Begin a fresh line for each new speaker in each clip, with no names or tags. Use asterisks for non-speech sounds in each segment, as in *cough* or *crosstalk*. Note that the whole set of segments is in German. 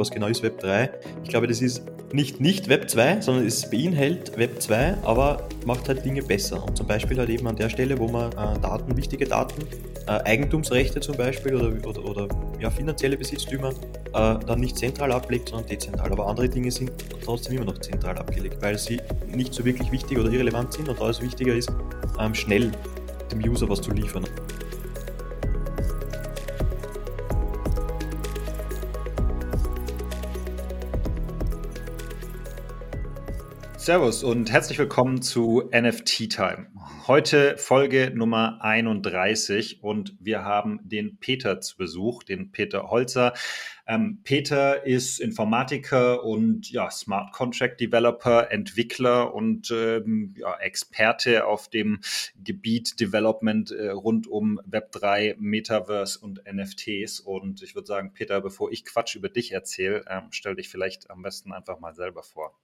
was genau ist Web 3. Ich glaube, das ist nicht nicht Web 2, sondern es beinhaltet Web 2, aber macht halt Dinge besser. Und zum Beispiel halt eben an der Stelle, wo man äh, Daten, wichtige Daten, äh, Eigentumsrechte zum Beispiel oder, oder, oder ja, finanzielle Besitztümer äh, dann nicht zentral ablegt, sondern dezentral. Aber andere Dinge sind trotzdem immer noch zentral abgelegt, weil sie nicht so wirklich wichtig oder irrelevant sind und alles wichtiger ist, ähm, schnell dem User was zu liefern.
Servus und herzlich willkommen zu NFT Time. Heute Folge Nummer 31 und wir haben den Peter zu Besuch, den Peter Holzer. Ähm, Peter ist Informatiker und ja, Smart Contract Developer, Entwickler und ähm, ja, Experte auf dem Gebiet Development äh, rund um Web3, Metaverse und NFTs. Und ich würde sagen, Peter, bevor ich Quatsch über dich erzähle, ähm, stell dich vielleicht am besten einfach mal selber vor.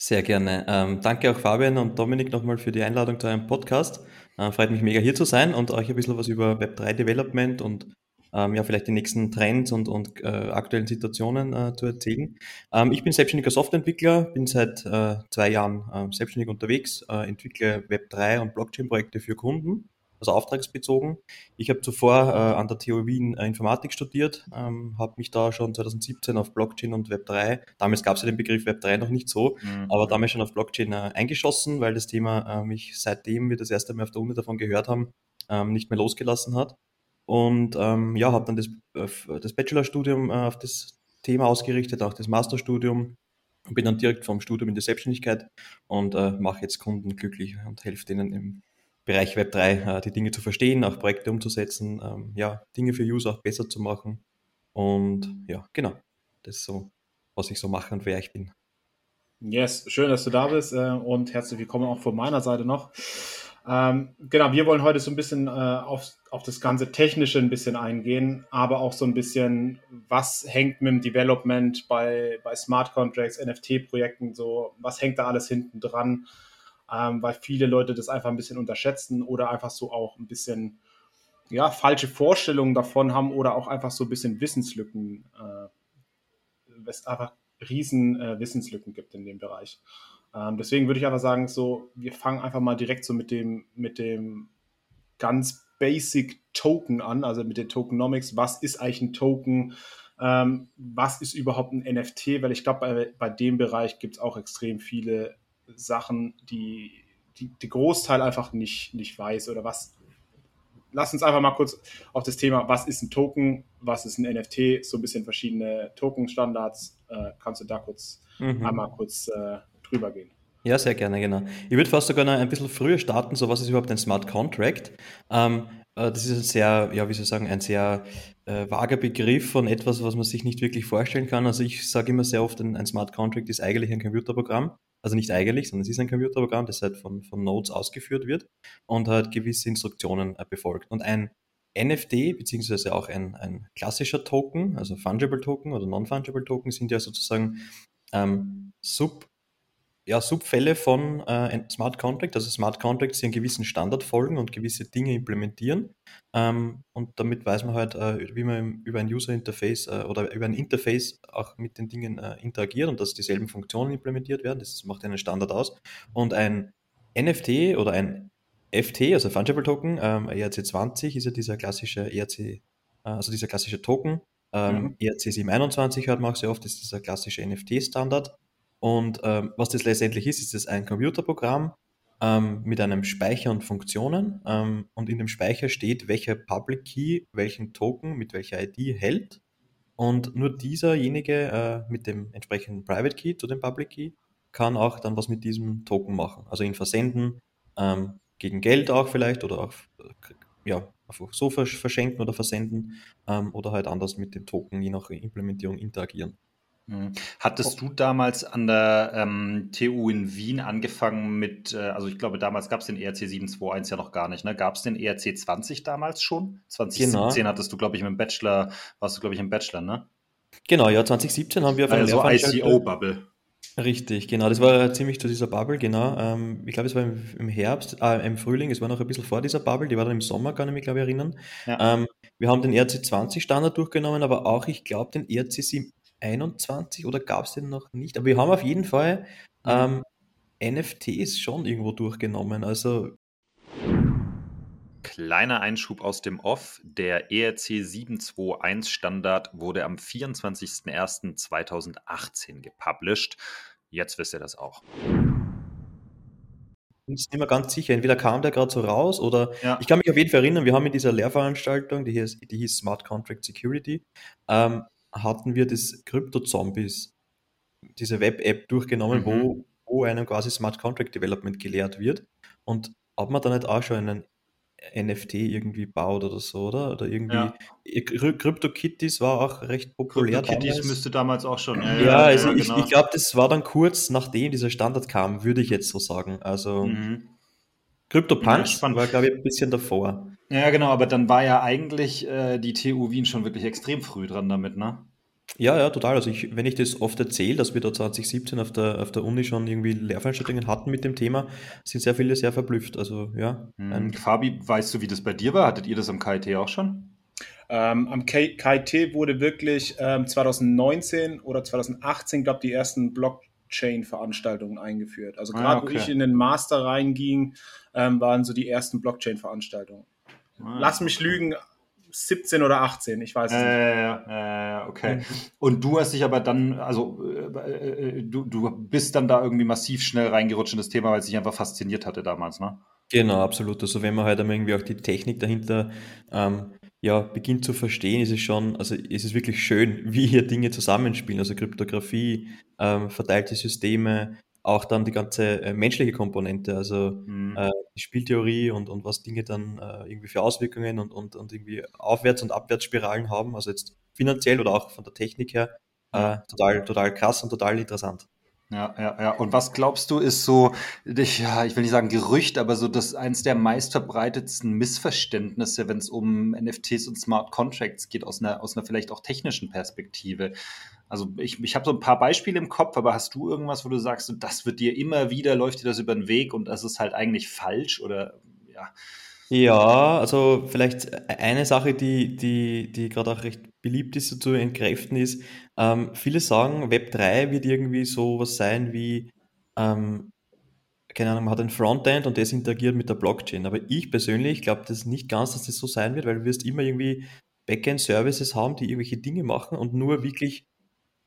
Sehr gerne. Ähm, danke auch Fabian und Dominik nochmal für die Einladung zu eurem Podcast. Äh, freut mich mega hier zu sein und euch ein bisschen was über Web3 Development und ähm, ja, vielleicht die nächsten Trends und, und äh, aktuellen Situationen äh, zu erzählen. Ähm, ich bin selbstständiger Softwareentwickler, bin seit äh, zwei Jahren äh, selbstständig unterwegs, äh, entwickle Web3 und Blockchain-Projekte für Kunden also auftragsbezogen. Ich habe zuvor äh, an der TU Wien äh, Informatik studiert, ähm, habe mich da schon 2017 auf Blockchain und Web3, damals gab es ja den Begriff Web3 noch nicht so, mhm. aber damals schon auf Blockchain äh, eingeschossen, weil das Thema äh, mich seitdem wir das erste Mal auf der Uni davon gehört haben, ähm, nicht mehr losgelassen hat. Und ähm, ja, habe dann das, äh, das Bachelorstudium äh, auf das Thema ausgerichtet, auch das Masterstudium und bin dann direkt vom Studium in die Selbstständigkeit und mache jetzt Kunden glücklich und helfe denen im Bereich Web 3 äh, die Dinge zu verstehen, auch Projekte umzusetzen, ähm, ja, Dinge für User auch besser zu machen. Und ja, genau, das ist so, was ich so mache und wer ich bin.
Yes, schön, dass du da bist äh, und herzlich willkommen auch von meiner Seite noch. Ähm, genau, wir wollen heute so ein bisschen äh, auf, auf das ganze Technische ein bisschen eingehen, aber auch so ein bisschen, was hängt mit dem Development bei, bei Smart Contracts, NFT-Projekten so, was hängt da alles hinten dran? Ähm, weil viele Leute das einfach ein bisschen unterschätzen oder einfach so auch ein bisschen ja, falsche Vorstellungen davon haben oder auch einfach so ein bisschen Wissenslücken, äh, es einfach riesen äh, Wissenslücken gibt in dem Bereich. Ähm, deswegen würde ich einfach sagen, so, wir fangen einfach mal direkt so mit dem, mit dem ganz basic Token an, also mit den Tokenomics. Was ist eigentlich ein Token? Ähm, was ist überhaupt ein NFT? Weil ich glaube, bei, bei dem Bereich gibt es auch extrem viele Sachen, die, die, die Großteil einfach nicht, nicht weiß oder was. Lass uns einfach mal kurz auf das Thema, was ist ein Token, was ist ein NFT, so ein bisschen verschiedene Token-Standards. Äh, kannst du da kurz mhm. einmal kurz äh, drüber gehen?
Ja, sehr gerne, genau. Ich würde fast sogar noch ein bisschen früher starten, so was ist überhaupt ein Smart Contract? Ähm, äh, das ist ein sehr, ja, wie soll ich sagen, ein sehr äh, vager Begriff von etwas, was man sich nicht wirklich vorstellen kann. Also ich sage immer sehr oft, ein, ein Smart Contract ist eigentlich ein Computerprogramm also nicht eigentlich, sondern es ist ein Computerprogramm, das halt von, von Nodes ausgeführt wird und halt gewisse Instruktionen äh, befolgt. Und ein NFT, beziehungsweise auch ein, ein klassischer Token, also Fungible Token oder Non-Fungible Token, sind ja sozusagen ähm, Sub, ja, Subfälle von äh, Smart Contract. Also Smart Contracts, die einen gewissen Standard folgen und gewisse Dinge implementieren. Ähm, und damit weiß man halt, äh, wie man über ein User Interface äh, oder über ein Interface auch mit den Dingen äh, interagiert und dass dieselben Funktionen implementiert werden. Das macht einen Standard aus. Und ein NFT oder ein FT, also Fungible Token, ähm, ERC20 ist ja dieser klassische ERC, äh, also dieser klassische Token. Ähm, mhm. ERC 721 hört man auch sehr oft, das ist dieser klassische NFT-Standard. Und ähm, was das letztendlich ist, ist es ein Computerprogramm ähm, mit einem Speicher und Funktionen. Ähm, und in dem Speicher steht, welcher Public Key welchen Token mit welcher ID hält. Und nur dieserjenige äh, mit dem entsprechenden Private Key zu dem Public Key kann auch dann was mit diesem Token machen. Also ihn versenden, ähm, gegen Geld auch vielleicht oder auch ja, einfach so verschenken oder versenden ähm, oder halt anders mit dem Token je nach Implementierung interagieren.
Mhm. Hattest oh. du damals an der ähm, TU in Wien angefangen mit, äh, also ich glaube, damals gab es den ERC 721 ja noch gar nicht, ne? Gab es den ERC 20 damals schon? 2017 genau. hattest du, glaube ich, im Bachelor, warst du, glaube ich, im Bachelor, ne?
Genau, ja, 2017 haben wir
auf also einer also ICO-Bubble.
Richtig, genau. Das war ziemlich zu dieser Bubble, genau. Ähm, ich glaube, es war im, im Herbst, äh, im Frühling, es war noch ein bisschen vor dieser Bubble, die war dann im Sommer, kann ich mich, glaube ich, erinnern. Ja. Ähm, wir haben den RC20-Standard durchgenommen, aber auch, ich glaube, den RC7, 21 oder gab es den noch nicht? Aber wir haben auf jeden Fall mhm. ähm, NFTs schon irgendwo durchgenommen. Also
Kleiner Einschub aus dem Off. Der ERC 721 Standard wurde am 24.01.2018 gepublished. Jetzt wisst ihr das auch.
Ich bin mir ganz sicher. Entweder kam der gerade so raus oder ja. ich kann mich auf jeden Fall erinnern, wir haben in dieser Lehrveranstaltung, die hieß, die hieß Smart Contract Security, ähm, hatten wir das Crypto-Zombies, diese Web-App durchgenommen, mhm. wo, wo einem quasi Smart Contract Development gelehrt wird. Und ob man da nicht auch schon einen NFT irgendwie baut oder so, oder? Oder irgendwie. Ja. CryptoKitties war auch recht populär.
CryptoKitties müsste damals auch schon.
Ja, ja also ich, genau. ich glaube, das war dann kurz nachdem dieser Standard kam, würde ich jetzt so sagen. Also mhm. CryptoPunch ja, war, glaube ich, ein bisschen davor.
Ja, genau, aber dann war ja eigentlich äh, die TU Wien schon wirklich extrem früh dran damit, ne?
Ja, ja, total. Also ich, wenn ich das oft erzähle, dass wir da 2017 auf der, auf der Uni schon irgendwie Lehrveranstaltungen hatten mit dem Thema, sind sehr viele sehr verblüfft. Also ja.
Hm. Fabi, weißt du, wie das bei dir war? Hattet ihr das am KIT auch schon?
Ähm, am KIT wurde wirklich ähm, 2019 oder 2018, glaube ich, die ersten Blockchain-Veranstaltungen eingeführt. Also gerade ah, okay. wo ich in den Master reinging, ähm, waren so die ersten Blockchain-Veranstaltungen. Ah, Lass mich lügen, 17 oder 18, ich weiß es
äh, nicht. Ja, äh, okay. Und du hast dich aber dann, also äh, äh, du, du bist dann da irgendwie massiv schnell reingerutscht in das Thema, weil es dich einfach fasziniert hatte damals, ne?
Genau, absolut. Also wenn man halt einmal irgendwie auch die Technik dahinter ähm, ja, beginnt zu verstehen, ist es schon, also ist es wirklich schön, *laughs* wie hier Dinge zusammenspielen. Also Kryptographie, ähm, verteilte Systeme, auch dann die ganze äh, menschliche Komponente, also mhm. äh, die Spieltheorie und, und was Dinge dann äh, irgendwie für Auswirkungen und, und, und irgendwie Aufwärts- und Abwärtsspiralen haben, also jetzt finanziell oder auch von der Technik her, äh, total, total krass und total interessant.
Ja, ja, ja. Und was glaubst du, ist so, ich, ja, ich will nicht sagen Gerücht, aber so das eins der meistverbreitetsten Missverständnisse, wenn es um NFTs und Smart Contracts geht, aus einer, aus einer vielleicht auch technischen Perspektive. Also ich, ich habe so ein paar Beispiele im Kopf, aber hast du irgendwas, wo du sagst, das wird dir immer wieder, läuft dir das über den Weg und das ist halt eigentlich falsch oder ja?
Ja, also vielleicht eine Sache, die, die, die gerade auch recht beliebt ist, so zu entkräften ist, ähm, viele sagen, Web 3 wird irgendwie so was sein wie, ähm, keine Ahnung, man hat ein Frontend und das interagiert mit der Blockchain. Aber ich persönlich glaube das nicht ganz, dass das so sein wird, weil du wirst immer irgendwie Backend-Services haben, die irgendwelche Dinge machen und nur wirklich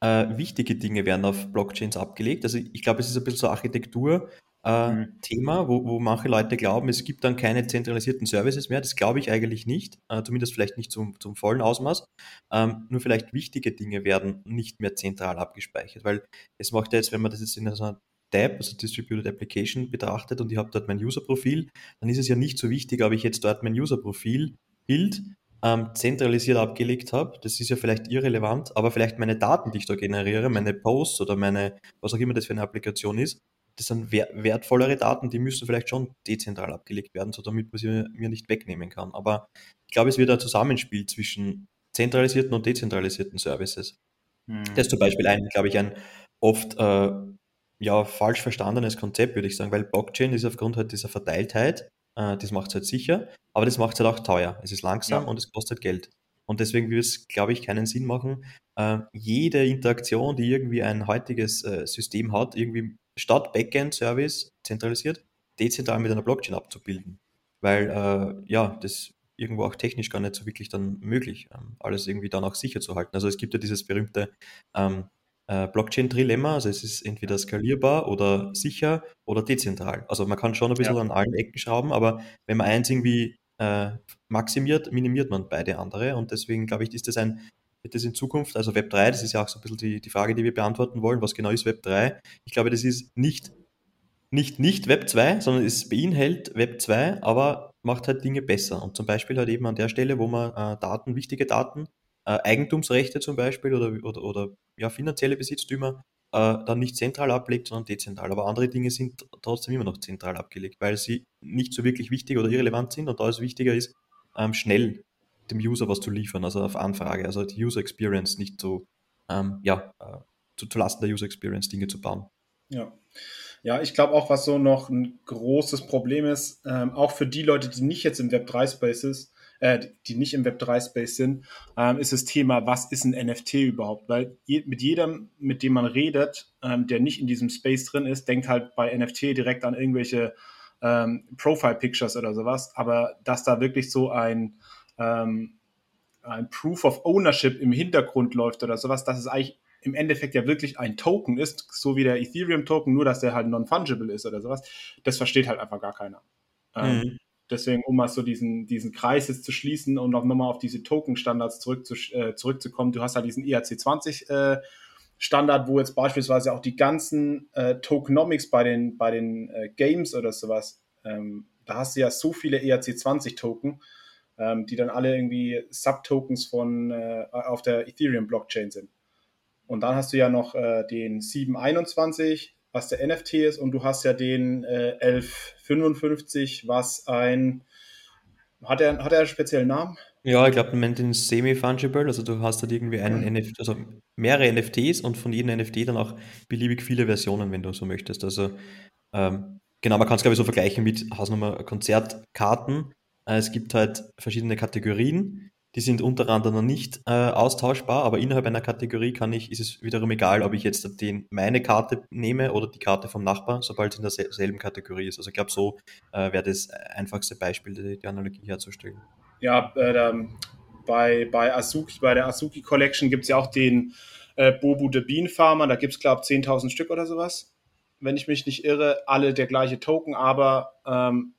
äh, wichtige Dinge werden auf Blockchains abgelegt. Also ich glaube, es ist ein bisschen so Architektur, äh, mhm. Thema, wo, wo manche Leute glauben, es gibt dann keine zentralisierten Services mehr. Das glaube ich eigentlich nicht, äh, zumindest vielleicht nicht zum, zum vollen Ausmaß. Ähm, nur vielleicht wichtige Dinge werden nicht mehr zentral abgespeichert, weil es macht ja jetzt, wenn man das jetzt in so einer Tab, also Distributed Application, betrachtet und ich habe dort mein User-Profil, dann ist es ja nicht so wichtig, ob ich jetzt dort mein User-Profil-Bild ähm, zentralisiert abgelegt habe. Das ist ja vielleicht irrelevant, aber vielleicht meine Daten, die ich da generiere, meine Posts oder meine, was auch immer das für eine Applikation ist, das sind wertvollere Daten, die müssen vielleicht schon dezentral abgelegt werden, so damit man sie mir nicht wegnehmen kann. Aber ich glaube, es wird ein Zusammenspiel zwischen zentralisierten und dezentralisierten Services. Mhm. Das ist zum Beispiel ein, glaube ich, ein oft äh, ja, falsch verstandenes Konzept, würde ich sagen, weil Blockchain ist aufgrund halt dieser Verteiltheit, äh, das macht es halt sicher, aber das macht es halt auch teuer. Es ist langsam ja. und es kostet Geld. Und deswegen würde es, glaube ich, keinen Sinn machen, äh, jede Interaktion, die irgendwie ein heutiges äh, System hat, irgendwie statt Backend-Service zentralisiert, dezentral mit einer Blockchain abzubilden. Weil äh, ja, das irgendwo auch technisch gar nicht so wirklich dann möglich, ähm, alles irgendwie dann auch sicher zu halten. Also es gibt ja dieses berühmte ähm, äh, Blockchain-Trilemma, also es ist entweder skalierbar oder sicher oder dezentral. Also man kann schon ein bisschen ja. an allen Ecken schrauben, aber wenn man eins irgendwie äh, maximiert, minimiert man beide andere und deswegen glaube ich, ist das ein wird das in Zukunft, also Web 3, das ist ja auch so ein bisschen die, die Frage, die wir beantworten wollen, was genau ist Web 3? Ich glaube, das ist nicht, nicht, nicht Web 2, sondern es beinhaltet Web 2, aber macht halt Dinge besser. Und zum Beispiel halt eben an der Stelle, wo man äh, Daten, wichtige Daten, äh, Eigentumsrechte zum Beispiel oder, oder, oder ja, finanzielle Besitztümer äh, dann nicht zentral ablegt, sondern dezentral. Aber andere Dinge sind trotzdem immer noch zentral abgelegt, weil sie nicht so wirklich wichtig oder irrelevant sind und da es wichtiger ist, ähm, schnell dem User was zu liefern, also auf Anfrage, also die User Experience nicht so, ähm, ja, äh, zu, zu Lasten der User Experience Dinge zu bauen.
Ja. Ja, ich glaube auch, was so noch ein großes Problem ist, ähm, auch für die Leute, die nicht jetzt im Web3-Space äh, die nicht im Web3-Space sind, ähm, ist das Thema, was ist ein NFT überhaupt? Weil je, mit jedem, mit dem man redet, ähm, der nicht in diesem Space drin ist, denkt halt bei NFT direkt an irgendwelche ähm, Profile-Pictures oder sowas. Aber dass da wirklich so ein, ähm, ein Proof of Ownership im Hintergrund läuft oder sowas, dass es eigentlich im Endeffekt ja wirklich ein Token ist, so wie der Ethereum-Token, nur dass der halt non-fungible ist oder sowas, das versteht halt einfach gar keiner. Ähm, mhm. Deswegen, um mal so diesen, diesen Kreis jetzt zu schließen und auch nochmal auf diese Token-Standards zurück äh, zurückzukommen, du hast halt diesen ERC20 äh, wo jetzt beispielsweise auch die ganzen äh, Tokenomics bei den, bei den äh, Games oder sowas, ähm, da hast du ja so viele ERC20-Token, ähm, die dann alle irgendwie Subtokens von äh, auf der Ethereum-Blockchain sind. Und dann hast du ja noch äh, den 721, was der NFT ist, und du hast ja den äh, 1155, was ein. Hat er, hat er einen speziellen Namen?
Ja, ich glaube, man nennt ihn semi-fungible. Also du hast halt irgendwie einen mhm. NFT, also mehrere NFTs und von jedem NFT dann auch beliebig viele Versionen, wenn du so möchtest. Also ähm, genau, man kann es glaube ich so vergleichen mit Hausnummer Konzertkarten. Äh, es gibt halt verschiedene Kategorien die sind untereinander noch nicht äh, austauschbar, aber innerhalb einer Kategorie kann ich, ist es wiederum egal, ob ich jetzt den, meine Karte nehme oder die Karte vom Nachbar, sobald es in derselben Kategorie ist. Also ich glaube, so äh, wäre das einfachste Beispiel, die, die Analogie herzustellen.
Ja, äh, bei, bei Azuki, bei der Azuki Collection gibt es ja auch den äh, Bobu the Bean Farmer, da gibt es, glaube ich, 10.000 Stück oder sowas. Wenn ich mich nicht irre, alle der gleiche Token, aber ähm,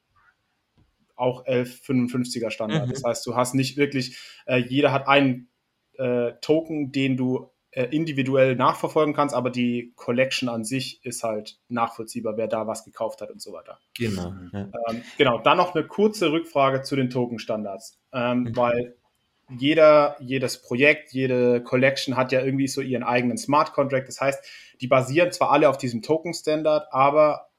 auch 1155er Standard. Mhm. Das heißt, du hast nicht wirklich, äh, jeder hat einen äh, Token, den du äh, individuell nachverfolgen kannst, aber die Collection an sich ist halt nachvollziehbar, wer da was gekauft hat und so weiter.
Genau.
Ja. Ähm, genau, dann noch eine kurze Rückfrage zu den Token-Standards, ähm, mhm. weil jeder, jedes Projekt, jede Collection hat ja irgendwie so ihren eigenen Smart Contract. Das heißt, die basieren zwar alle auf diesem Token-Standard, aber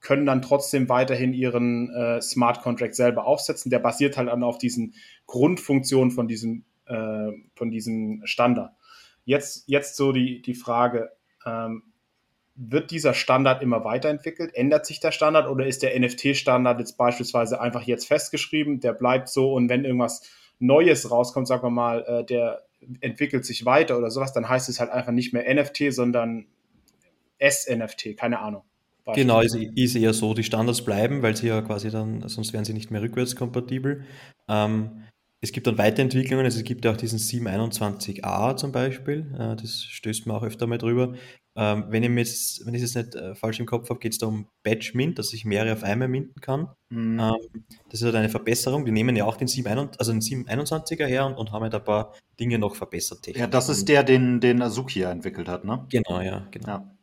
können dann trotzdem weiterhin ihren äh, Smart Contract selber aufsetzen. Der basiert halt dann auf diesen Grundfunktionen von diesem, äh, von diesem Standard. Jetzt, jetzt so die, die Frage, ähm, wird dieser Standard immer weiterentwickelt? Ändert sich der Standard oder ist der NFT-Standard jetzt beispielsweise einfach jetzt festgeschrieben? Der bleibt so und wenn irgendwas Neues rauskommt, sagen wir mal, äh, der entwickelt sich weiter oder sowas, dann heißt es halt einfach nicht mehr NFT, sondern S-NFT, keine Ahnung.
Genau, ist, ist eher so, die Standards bleiben, weil sie ja quasi dann, sonst wären sie nicht mehr rückwärtskompatibel. Ähm, es gibt dann Weiterentwicklungen, also es gibt ja auch diesen 721a zum Beispiel, äh, das stößt man auch öfter mal drüber. Ähm, wenn, ich jetzt, wenn ich es jetzt nicht äh, falsch im Kopf habe, geht es da um Batch Mint, dass ich mehrere auf einmal minten kann. Mhm. Ähm, das ist halt eine Verbesserung. Die nehmen ja auch den 721, also den 721er her und, und haben halt ein paar Dinge noch verbessert.
Ja, das ist der, den, den Azuki entwickelt hat, ne?
Genau, ja, genau. Ja.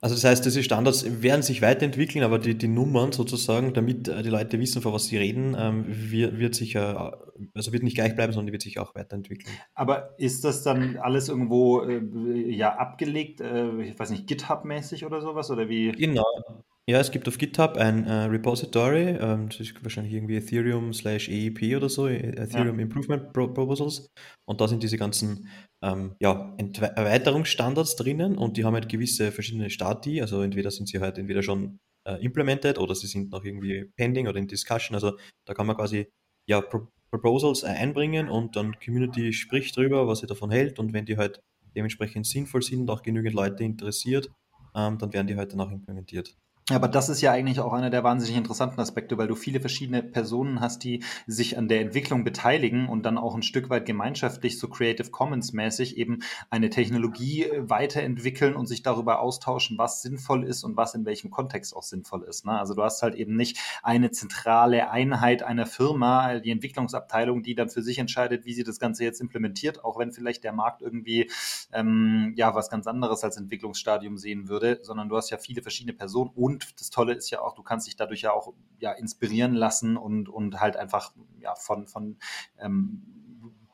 Also das heißt, diese Standards werden sich weiterentwickeln, aber die, die Nummern sozusagen, damit äh, die Leute wissen, vor was sie reden, ähm, wird, wird sicher, also wird nicht gleich bleiben, sondern die wird sich auch weiterentwickeln.
Aber ist das dann alles irgendwo äh, ja abgelegt, äh, ich weiß nicht, GitHub-mäßig oder sowas? Oder wie?
Genau. Ja, es gibt auf GitHub ein äh, Repository, ähm, das ist wahrscheinlich irgendwie Ethereum slash EEP oder so, Ethereum ja. Improvement Pro Proposals. Und da sind diese ganzen ähm, ja, Erweiterungsstandards drinnen und die haben halt gewisse verschiedene Stati, also entweder sind sie halt entweder schon äh, implemented oder sie sind noch irgendwie pending oder in Discussion. Also da kann man quasi ja Pro Proposals einbringen und dann Community spricht drüber, was sie davon hält und wenn die halt dementsprechend sinnvoll sind und auch genügend Leute interessiert, ähm, dann werden die halt dann auch implementiert.
Aber das ist ja eigentlich auch einer der wahnsinnig interessanten Aspekte, weil du viele verschiedene Personen hast, die sich an der Entwicklung beteiligen und dann auch ein Stück weit gemeinschaftlich, so Creative Commons mäßig, eben eine Technologie äh, weiterentwickeln und sich darüber austauschen, was sinnvoll ist und was in welchem Kontext auch sinnvoll ist. Ne? Also du hast halt eben nicht eine zentrale Einheit einer Firma, die Entwicklungsabteilung, die dann für sich entscheidet, wie sie das Ganze jetzt implementiert, auch wenn vielleicht der Markt irgendwie ähm, ja was ganz anderes als Entwicklungsstadium sehen würde, sondern du hast ja viele verschiedene Personen und und das Tolle ist ja auch, du kannst dich dadurch ja auch ja, inspirieren lassen und, und halt einfach ja, von, von ähm,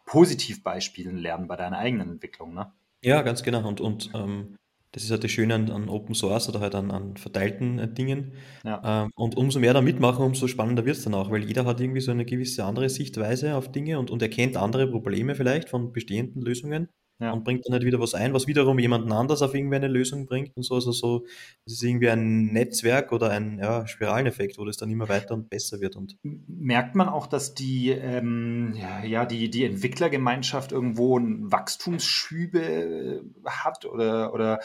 Positivbeispielen lernen bei deiner eigenen Entwicklung. Ne?
Ja, ganz genau. Und, und ähm, das ist halt das Schöne an, an Open Source oder halt an, an verteilten äh, Dingen. Ja. Ähm, und umso mehr da mitmachen, umso spannender wird es dann auch, weil jeder hat irgendwie so eine gewisse andere Sichtweise auf Dinge und, und erkennt andere Probleme vielleicht von bestehenden Lösungen ja. und bringt dann halt wieder was ein, was wiederum jemanden anders auf irgendwie eine Lösung bringt und so. Also so, das ist irgendwie ein Netzwerk oder ein ja, Spiraleneffekt, wo das dann immer weiter und besser wird. Und
Merkt man auch, dass die, ähm, ja, die, die Entwicklergemeinschaft irgendwo ein Wachstumsschübe äh, hat oder, oder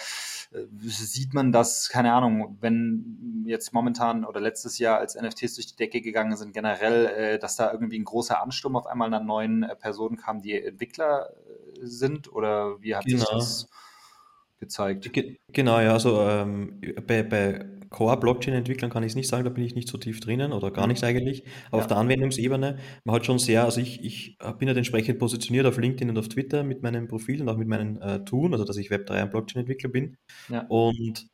äh, sieht man das, keine Ahnung, wenn jetzt momentan oder letztes Jahr als NFTs durch die Decke gegangen sind, generell, äh, dass da irgendwie ein großer Ansturm auf einmal an neuen äh, Personen kam, die Entwickler äh, sind oder wie hat genau. sich das gezeigt?
Ge genau, ja, also ähm, bei, bei Core-Blockchain-Entwicklern kann ich es nicht sagen, da bin ich nicht so tief drinnen oder gar mhm. nicht eigentlich. Aber ja. auf der Anwendungsebene, man hat schon sehr, also ich, ich bin halt entsprechend positioniert auf LinkedIn und auf Twitter mit meinem Profil und auch mit meinen äh, Tun, also dass ich Web3 und Blockchain-Entwickler bin. Ja. Und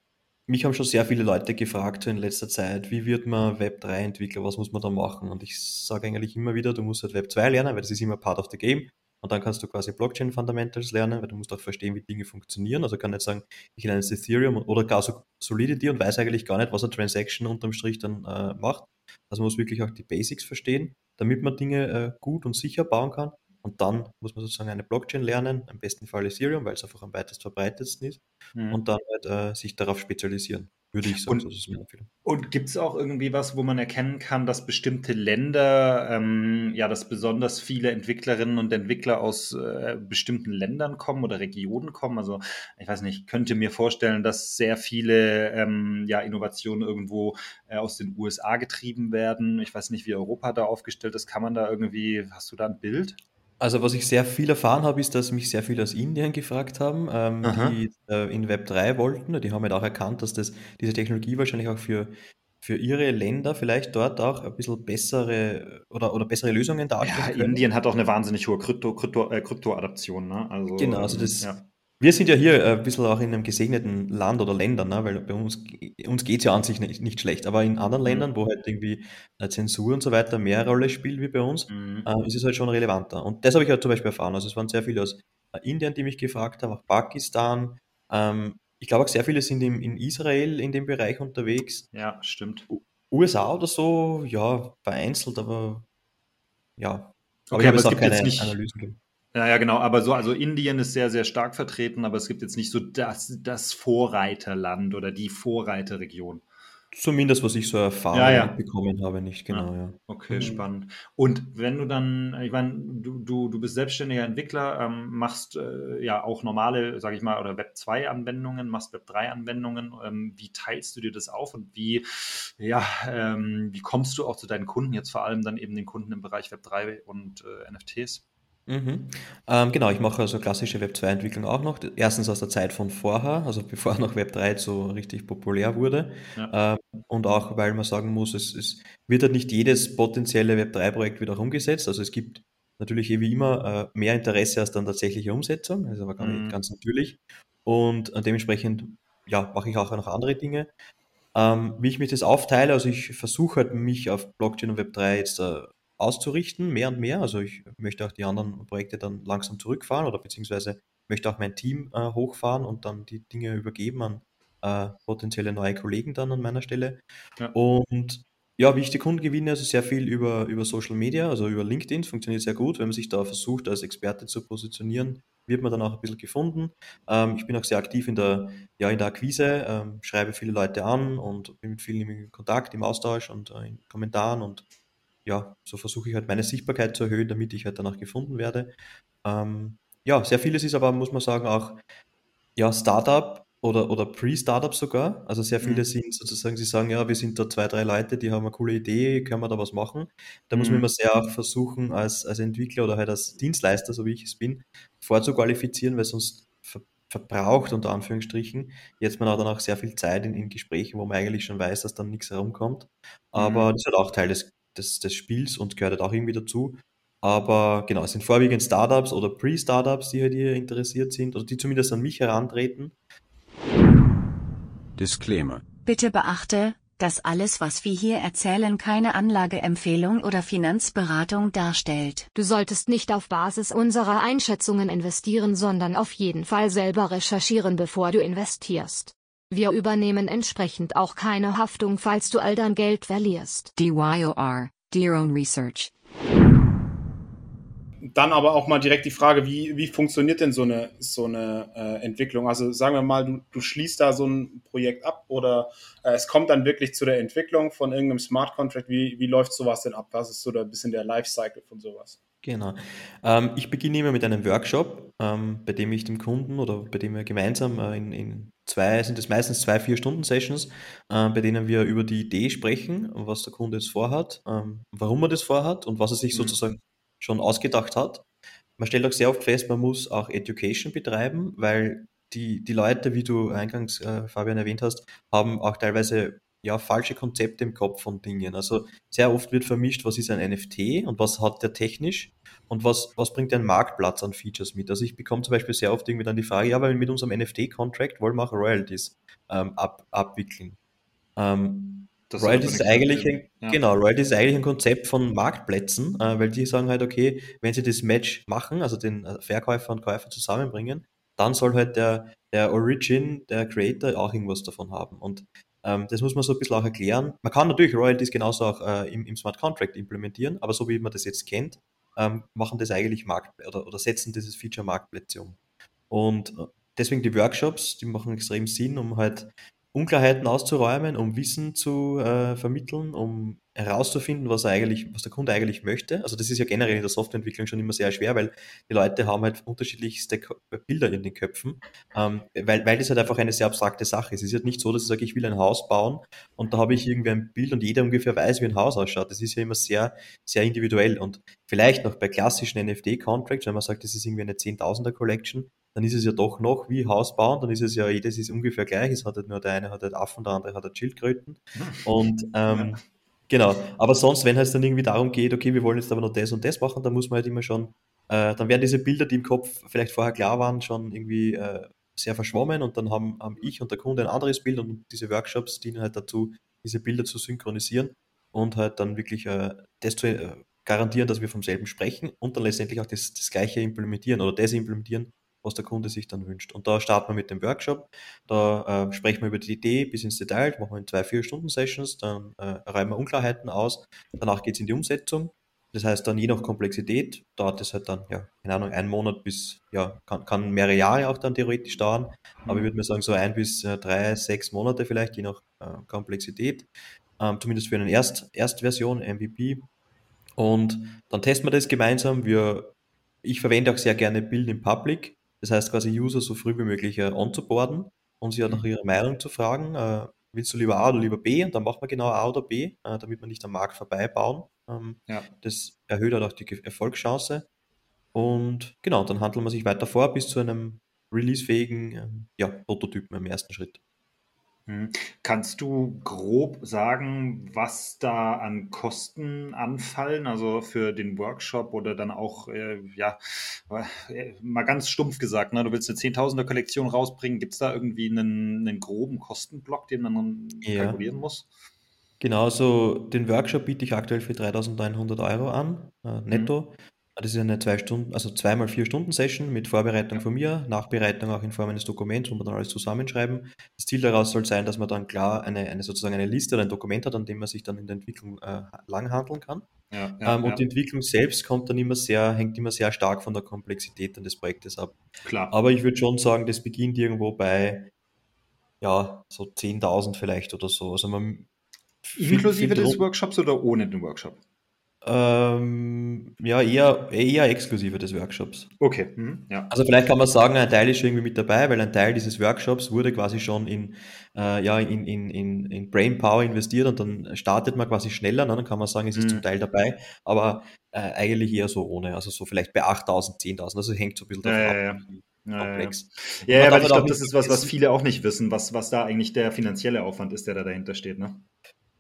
mich haben schon sehr viele Leute gefragt in letzter Zeit, wie wird man Web3-Entwickler, was muss man da machen? Und ich sage eigentlich immer wieder, du musst halt Web2 lernen, weil das ist immer part of the game. Und dann kannst du quasi Blockchain Fundamentals lernen, weil du musst auch verstehen, wie Dinge funktionieren. Also kann nicht sagen, ich lerne jetzt Ethereum oder gar so Solidity und weiß eigentlich gar nicht, was eine Transaction unterm Strich dann äh, macht. Also man muss wirklich auch die Basics verstehen, damit man Dinge äh, gut und sicher bauen kann. Und dann muss man sozusagen eine Blockchain lernen, im besten Fall Ethereum, weil es einfach am weitest verbreitetsten ist. Mhm. Und dann halt, äh, sich darauf spezialisieren würde ich sagen.
Und, das ist meine Empfehlung. Und gibt es auch irgendwie was, wo man erkennen kann, dass bestimmte Länder, ähm, ja, dass besonders viele Entwicklerinnen und Entwickler aus äh, bestimmten Ländern kommen oder Regionen kommen? Also, ich weiß nicht, ich könnte mir vorstellen, dass sehr viele ähm, ja, Innovationen irgendwo äh, aus den USA getrieben werden. Ich weiß nicht, wie Europa da aufgestellt ist. Kann man da irgendwie, hast du da ein Bild?
Also was ich sehr viel erfahren habe, ist, dass mich sehr viele aus Indien gefragt haben, ähm, die äh, in Web 3 wollten. Die haben halt auch erkannt, dass das, diese Technologie wahrscheinlich auch für, für ihre Länder vielleicht dort auch ein bisschen bessere oder, oder bessere Lösungen darstellen
Ja, Indien hat auch eine wahnsinnig hohe Krypto, Krypto, äh, Kryptoadaption. Ne?
Also, genau, also das, ja. Wir sind ja hier äh, ein bisschen auch in einem gesegneten Land oder Ländern, ne? weil bei uns, uns geht es ja an sich nicht, nicht schlecht, aber in anderen mhm. Ländern, wo halt irgendwie äh, Zensur und so weiter mehr Rolle spielt wie bei uns, mhm. äh, ist es halt schon relevanter. Und das habe ich halt zum Beispiel erfahren. Also es waren sehr viele aus äh, Indien, die mich gefragt haben, auch Pakistan. Ähm, ich glaube auch sehr viele sind im, in Israel in dem Bereich unterwegs.
Ja, stimmt.
USA oder so, ja, vereinzelt, aber ja.
Aber okay, ich habe jetzt auch keine Analysen gegeben. Ja, ja, genau. Aber so, also Indien ist sehr, sehr stark vertreten, aber es gibt jetzt nicht so das, das Vorreiterland oder die Vorreiterregion.
Zumindest, was ich so erfahren ja, ja. bekommen habe, nicht genau, ja. ja.
Okay, mhm. spannend. Und wenn du dann, ich meine, du, du, du bist selbstständiger Entwickler, ähm, machst äh, ja auch normale, sage ich mal, oder Web 2-Anwendungen, machst Web 3-Anwendungen. Ähm, wie teilst du dir das auf und wie, ja, ähm, wie kommst du auch zu deinen Kunden, jetzt vor allem dann eben den Kunden im Bereich Web 3 und äh, NFTs?
Mhm. Ähm, genau, ich mache also klassische Web2-Entwicklung auch noch. Erstens aus der Zeit von vorher, also bevor *laughs* noch Web3 so richtig populär wurde. Ja. Ähm, und auch, weil man sagen muss, es, es wird halt nicht jedes potenzielle Web3-Projekt wieder umgesetzt. Also es gibt natürlich eh wie immer äh, mehr Interesse als dann tatsächliche Umsetzung. Das ist aber mhm. ganz natürlich. Und äh, dementsprechend ja, mache ich auch noch andere Dinge. Ähm, wie ich mich das aufteile, also ich versuche halt mich auf Blockchain und Web3 jetzt äh, auszurichten, mehr und mehr. Also ich möchte auch die anderen Projekte dann langsam zurückfahren oder beziehungsweise möchte auch mein Team äh, hochfahren und dann die Dinge übergeben an äh, potenzielle neue Kollegen dann an meiner Stelle. Ja. Und ja, wie ich die Kunden gewinne, also sehr viel über, über Social Media, also über LinkedIn, funktioniert sehr gut. Wenn man sich da versucht, als Experte zu positionieren, wird man dann auch ein bisschen gefunden. Ähm, ich bin auch sehr aktiv in der, ja, in der Akquise, ähm, schreibe viele Leute an und bin mit vielen in Kontakt, im Austausch und äh, in Kommentaren und ja, so versuche ich halt meine Sichtbarkeit zu erhöhen, damit ich halt danach gefunden werde. Ähm, ja, sehr vieles ist aber, muss man sagen, auch ja, Startup oder, oder Pre-Startup sogar. Also sehr viele mhm. sind sozusagen, sie sagen, ja, wir sind da zwei, drei Leute, die haben eine coole Idee, können wir da was machen. Da mhm. muss man mhm. immer sehr auch versuchen, als, als Entwickler oder halt als Dienstleister, so wie ich es bin, vorzuqualifizieren, weil sonst ver verbraucht, unter Anführungsstrichen, jetzt man auch dann auch sehr viel Zeit in, in Gesprächen, wo man eigentlich schon weiß, dass dann nichts herumkommt. Aber mhm. das ist halt auch Teil des des, des Spiels und gehört halt auch irgendwie dazu. Aber genau, es sind vorwiegend Startups oder Pre-Startups, die halt hier interessiert sind oder die zumindest an mich herantreten.
Disclaimer. Bitte beachte, dass alles, was wir hier erzählen, keine Anlageempfehlung oder Finanzberatung darstellt.
Du solltest nicht auf Basis unserer Einschätzungen investieren, sondern auf jeden Fall selber recherchieren, bevor du investierst. Wir übernehmen entsprechend auch keine Haftung, falls du all dein Geld verlierst.
DYOR, your own research.
dann aber auch mal direkt die Frage, wie, wie funktioniert denn so eine, so eine äh, Entwicklung? Also sagen wir mal, du, du schließt da so ein Projekt ab oder äh, es kommt dann wirklich zu der Entwicklung von irgendeinem Smart Contract. Wie, wie läuft sowas denn ab? Was ist so ein bisschen der Lifecycle von sowas?
Genau. Ähm, ich beginne immer mit einem Workshop, ähm, bei dem ich dem Kunden oder bei dem wir gemeinsam äh, in, in zwei, sind es meistens zwei, vier Stunden Sessions, äh, bei denen wir über die Idee sprechen, was der Kunde jetzt vorhat, ähm, warum er das vorhat und was er sich mhm. sozusagen schon ausgedacht hat. Man stellt auch sehr oft fest, man muss auch Education betreiben, weil die, die Leute, wie du eingangs, äh, Fabian, erwähnt hast, haben auch teilweise ja, falsche Konzepte im Kopf von Dingen. Also sehr oft wird vermischt, was ist ein NFT und was hat der technisch und was, was bringt ein Marktplatz an Features mit. Also ich bekomme zum Beispiel sehr oft irgendwie dann die Frage, ja, weil mit unserem NFT-Contract wollen wir auch Royalties ähm, ab, abwickeln. Ähm, Royalties ist eigentlich ein, ja. genau, Royalties ist eigentlich ein Konzept von Marktplätzen, äh, weil die sagen halt, okay, wenn sie das Match machen, also den äh, Verkäufer und Käufer zusammenbringen, dann soll halt der, der Origin, der Creator auch irgendwas davon haben. Und ähm, das muss man so ein bisschen auch erklären. Man kann natürlich Royalties genauso auch äh, im, im, Smart Contract implementieren, aber so wie man das jetzt kennt, ähm, machen das eigentlich Markt oder, oder setzen dieses Feature Marktplätze um. Und äh, deswegen die Workshops, die machen extrem Sinn, um halt Unklarheiten auszuräumen, um Wissen zu äh, vermitteln, um herauszufinden, was er eigentlich, was der Kunde eigentlich möchte. Also das ist ja generell in der Softwareentwicklung schon immer sehr schwer, weil die Leute haben halt unterschiedlichste Bilder in den Köpfen, ähm, weil, weil das halt einfach eine sehr abstrakte Sache ist. Es ist halt nicht so, dass ich sage, ich will ein Haus bauen und da habe ich irgendwie ein Bild und jeder ungefähr weiß, wie ein Haus ausschaut. Das ist ja immer sehr, sehr individuell. Und vielleicht noch bei klassischen NFT-Contracts, wenn man sagt, das ist irgendwie eine Zehntausender Collection, dann ist es ja doch noch wie Haus bauen, dann ist es ja, jedes ist ungefähr gleich, es hat halt nur der eine hat halt Affen, der andere hat halt Schildkröten. Und ähm, genau, aber sonst, wenn es dann irgendwie darum geht, okay, wir wollen jetzt aber noch das und das machen, dann muss man halt immer schon, äh, dann werden diese Bilder, die im Kopf vielleicht vorher klar waren, schon irgendwie äh, sehr verschwommen und dann haben, haben ich und der Kunde ein anderes Bild und diese Workshops dienen halt dazu, diese Bilder zu synchronisieren und halt dann wirklich äh, das zu äh, garantieren, dass wir vom selben sprechen und dann letztendlich auch das, das Gleiche implementieren oder das implementieren, was der Kunde sich dann wünscht. Und da starten wir mit dem Workshop, da äh, sprechen wir über die Idee bis ins Detail, machen wir in zwei, vier Stunden Sessions, dann äh, räumen wir Unklarheiten aus, danach geht es in die Umsetzung. Das heißt dann je nach Komplexität dauert es halt dann, ja, keine Ahnung, einen Monat bis, ja, kann, kann mehrere Jahre auch dann theoretisch dauern, aber ich mhm. würde mir sagen, so ein bis äh, drei, sechs Monate vielleicht, je nach äh, Komplexität, ähm, zumindest für eine Erst, Erstversion, MVP. Und dann testen wir das gemeinsam. Wir, ich verwende auch sehr gerne Build in Public. Das heißt quasi User so früh wie möglich äh, onzuboarden und sie auch nach mhm. ihrer Meinung zu fragen, äh, willst du lieber A oder lieber B? Und dann macht man genau A oder B, äh, damit man nicht am Markt vorbeibauen. Ähm, ja. Das erhöht halt auch die Erfolgschance. Und genau, dann handelt man sich weiter vor bis zu einem releasefähigen ähm, ja, Prototypen im ersten Schritt.
Mhm. Kannst du grob sagen, was da an Kosten anfallen, also für den Workshop oder dann auch, äh, ja, äh, mal ganz stumpf gesagt, ne, du willst eine Zehntausender-Kollektion rausbringen, gibt es da irgendwie einen, einen, groben Kostenblock, den man ja. kalkulieren muss?
Genau, so den Workshop biete ich aktuell für 3.900 Euro an, äh, netto. Mhm. Das ist eine zwei Stunden, also zweimal vier Stunden Session mit Vorbereitung von mir, Nachbereitung auch in Form eines Dokuments, wo wir dann alles zusammenschreiben. Das Ziel daraus soll sein, dass man dann klar eine, eine sozusagen eine Liste oder ein Dokument hat, an dem man sich dann in der Entwicklung äh, langhandeln kann. Ja, ja, ähm, und ja. die Entwicklung selbst kommt dann immer sehr, hängt immer sehr stark von der Komplexität des Projektes ab. Klar. Aber ich würde schon sagen, das beginnt irgendwo bei ja, so 10.000 vielleicht oder so. Also man
Inklusive des Workshops oder ohne den Workshop?
Ähm, ja, eher, eher exklusive des Workshops.
Okay. Mhm, ja.
Also vielleicht kann man sagen, ein Teil ist irgendwie mit dabei, weil ein Teil dieses Workshops wurde quasi schon in, äh, ja, in, in, in, in Brainpower investiert und dann startet man quasi schneller, ne? dann kann man sagen, es ist mhm. zum Teil dabei, aber äh, eigentlich eher so ohne, also so vielleicht bei 8000, 10.000, also hängt so ein bisschen davon
ja, ab. Ja, komplex. Ja, ja. ja weil ich glaube, das ist was, was viele auch nicht wissen, was, was da eigentlich der finanzielle Aufwand ist, der da dahinter steht. Ne?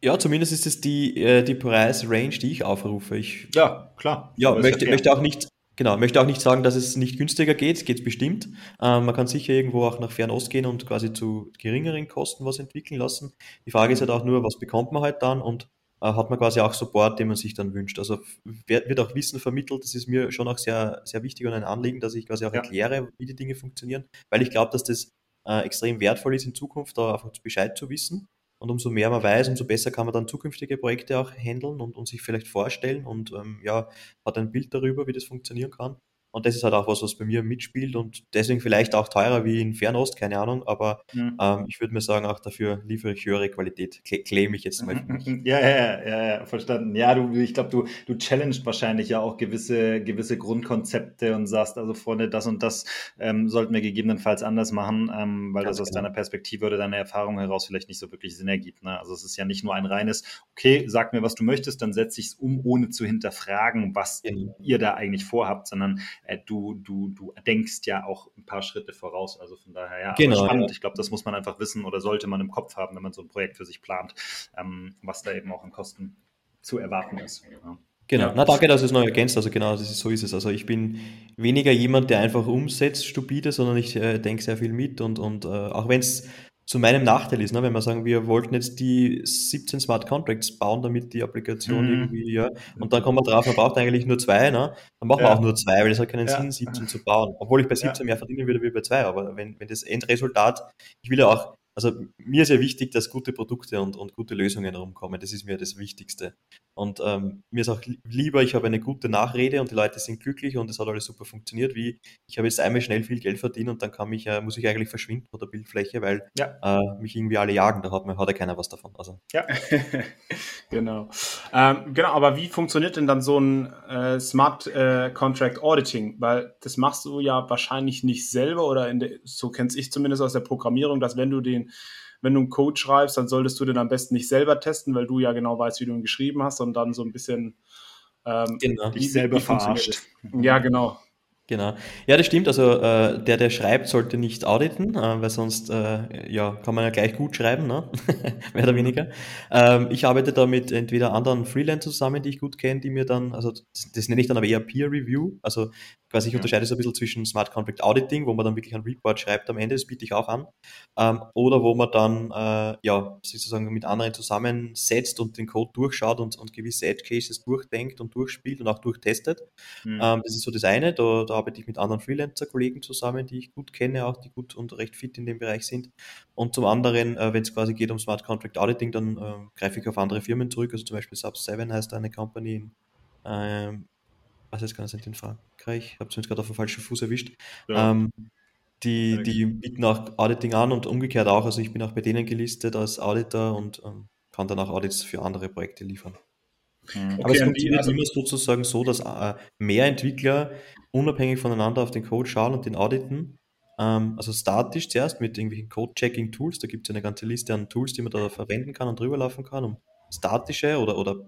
Ja, zumindest ist es die, äh, die Preisrange, die ich aufrufe. Ich,
ja, klar.
Ja, möchte, möchte auch nicht, genau, möchte auch nicht sagen, dass es nicht günstiger geht. Geht bestimmt. Ähm, man kann sicher irgendwo auch nach Fernost gehen und quasi zu geringeren Kosten was entwickeln lassen. Die Frage ist halt auch nur, was bekommt man halt dann und äh, hat man quasi auch Support, den man sich dann wünscht. Also wird auch Wissen vermittelt. Das ist mir schon auch sehr, sehr wichtig und ein Anliegen, dass ich quasi auch ja. erkläre, wie die Dinge funktionieren, weil ich glaube, dass das äh, extrem wertvoll ist, in Zukunft da einfach Bescheid zu wissen. Und umso mehr man weiß, umso besser kann man dann zukünftige Projekte auch handeln und, und sich vielleicht vorstellen und ähm, ja, hat ein Bild darüber, wie das funktionieren kann. Und das ist halt auch was, was bei mir mitspielt und deswegen vielleicht auch teurer wie in Fernost, keine Ahnung, aber mhm. ähm, ich würde mir sagen, auch dafür liefere ich höhere Qualität, claim ich jetzt mal. *laughs*
Ja, ja, ja, ja, verstanden. Ja, du, ich glaube, du, du challenged wahrscheinlich ja auch gewisse, gewisse Grundkonzepte und sagst, also Freunde, das und das ähm, sollten wir gegebenenfalls anders machen, ähm, weil Ganz das aus genau. deiner Perspektive oder deiner Erfahrung heraus vielleicht nicht so wirklich Sinn ergibt. Ne? Also es ist ja nicht nur ein reines, okay, sag mir, was du möchtest, dann setze ich es um, ohne zu hinterfragen, was genau. ihr da eigentlich vorhabt, sondern äh, du, du, du denkst ja auch ein paar Schritte voraus. Also von daher, ja, genau, spannend. Ja. Ich glaube, das muss man einfach wissen oder sollte man im Kopf haben, wenn man so ein Projekt für sich plant, ähm, was da eben auch an Kosten zu erwarten ist. Ja.
Genau, na danke, dass du es noch ergänzt. Also genau, ist, so ist es. Also ich bin weniger jemand, der einfach umsetzt, stupide, sondern ich äh, denke sehr viel mit und, und äh, auch wenn es zu meinem Nachteil ist, ne? wenn wir sagen, wir wollten jetzt die 17 Smart Contracts bauen, damit die Applikation mhm. irgendwie, ja, und dann kommen wir drauf, man braucht eigentlich nur zwei, ne? dann machen ja. wir auch nur zwei, weil es hat keinen ja. Sinn, 17 zu bauen. Obwohl ich bei 17 ja. mehr verdienen würde wie bei zwei, aber wenn, wenn das Endresultat, ich will ja auch also mir ist ja wichtig, dass gute Produkte und, und gute Lösungen rumkommen. Das ist mir das Wichtigste. Und ähm, mir ist auch lieber, ich habe eine gute Nachrede und die Leute sind glücklich und es hat alles super funktioniert, wie ich habe jetzt einmal schnell viel Geld verdient und dann kann mich, äh, muss ich eigentlich verschwinden von der Bildfläche, weil ja. äh, mich irgendwie alle jagen. Da hat, man, hat ja keiner was davon. Also.
Ja, *laughs* genau. Ähm, genau, aber wie funktioniert denn dann so ein äh, Smart äh, Contract Auditing? Weil das machst du ja wahrscheinlich nicht selber oder der, so kenn's ich zumindest aus der Programmierung, dass wenn du den wenn du einen Code schreibst, dann solltest du den am besten nicht selber testen, weil du ja genau weißt, wie du ihn geschrieben hast und dann so ein bisschen
ähm, genau. dich selber verarscht.
Ja, genau.
Genau. Ja, das stimmt. Also äh, der, der schreibt, sollte nicht auditen, äh, weil sonst äh, ja, kann man ja gleich gut schreiben, ne? *laughs* mehr oder weniger. Ähm, ich arbeite da mit entweder anderen Freelancern zusammen, die ich gut kenne, die mir dann, also das, das nenne ich dann aber eher Peer Review. Also quasi ich ja. unterscheide so ein bisschen zwischen Smart Contract Auditing, wo man dann wirklich ein Report schreibt am Ende, das biete ich auch an, ähm, oder wo man dann äh, ja sozusagen mit anderen zusammensetzt und den Code durchschaut und, und gewisse Edge Cases durchdenkt und durchspielt und auch durchtestet. Mhm. Ähm, das ist so das eine. Da, da arbeite ich mit anderen Freelancer-Kollegen zusammen, die ich gut kenne, auch die gut und recht fit in dem Bereich sind. Und zum anderen, äh, wenn es quasi geht um Smart Contract Auditing, dann äh, greife ich auf andere Firmen zurück. Also zum Beispiel Sub7 heißt eine Company in, ähm, was jetzt kann es in Frankreich, ich habe es jetzt gerade auf den falschen Fuß erwischt. Ja. Ähm, die, die bieten auch Auditing an und umgekehrt auch. Also ich bin auch bei denen gelistet als Auditor und ähm, kann dann auch Audits für andere Projekte liefern. Mhm. Okay, Aber es funktioniert also, immer sozusagen so, dass äh, mehr Entwickler unabhängig voneinander auf den Code schauen und den auditen. Ähm, also statisch zuerst mit irgendwelchen Code-Checking-Tools. Da gibt es eine ganze Liste an Tools, die man da verwenden kann und drüber laufen kann, um statische oder, oder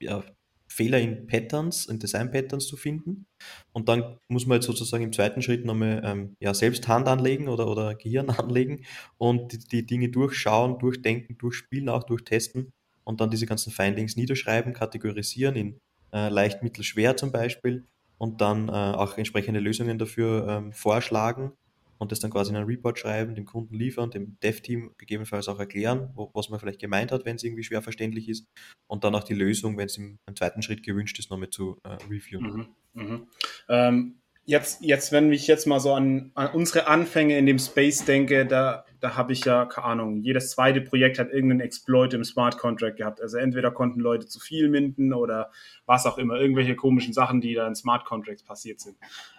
ja, Fehler in Patterns, in Design-Patterns zu finden. Und dann muss man jetzt sozusagen im zweiten Schritt nochmal ähm, ja, selbst Hand anlegen oder, oder Gehirn *laughs* anlegen und die, die Dinge durchschauen, durchdenken, durchspielen, auch durchtesten und dann diese ganzen Findings niederschreiben, kategorisieren in äh, leicht, mittel, schwer zum Beispiel und dann äh, auch entsprechende Lösungen dafür ähm, vorschlagen und das dann quasi in einen Report schreiben, dem Kunden liefern, dem Dev-Team gegebenenfalls auch erklären, wo, was man vielleicht gemeint hat, wenn es irgendwie schwer verständlich ist und dann auch die Lösung, wenn es im, im zweiten Schritt gewünscht ist, nochmal zu äh, reviewen.
Mhm, mh. ähm, jetzt, jetzt, wenn ich jetzt mal so an, an unsere Anfänge in dem Space denke, da, da habe ich ja, keine Ahnung, jedes zweite Projekt hat irgendeinen Exploit im Smart Contract gehabt. Also entweder konnten Leute zu viel minden oder was auch immer, irgendwelche komischen Sachen, die da in Smart Contracts passiert sind.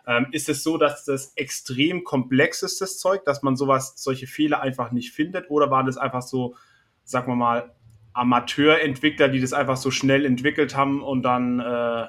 Ähm, ist es so, dass das extrem komplex ist, das Zeug, dass man sowas, solche Fehler einfach nicht findet? Oder waren das einfach so, sagen wir mal, Amateurentwickler, die das einfach so schnell entwickelt haben und dann äh,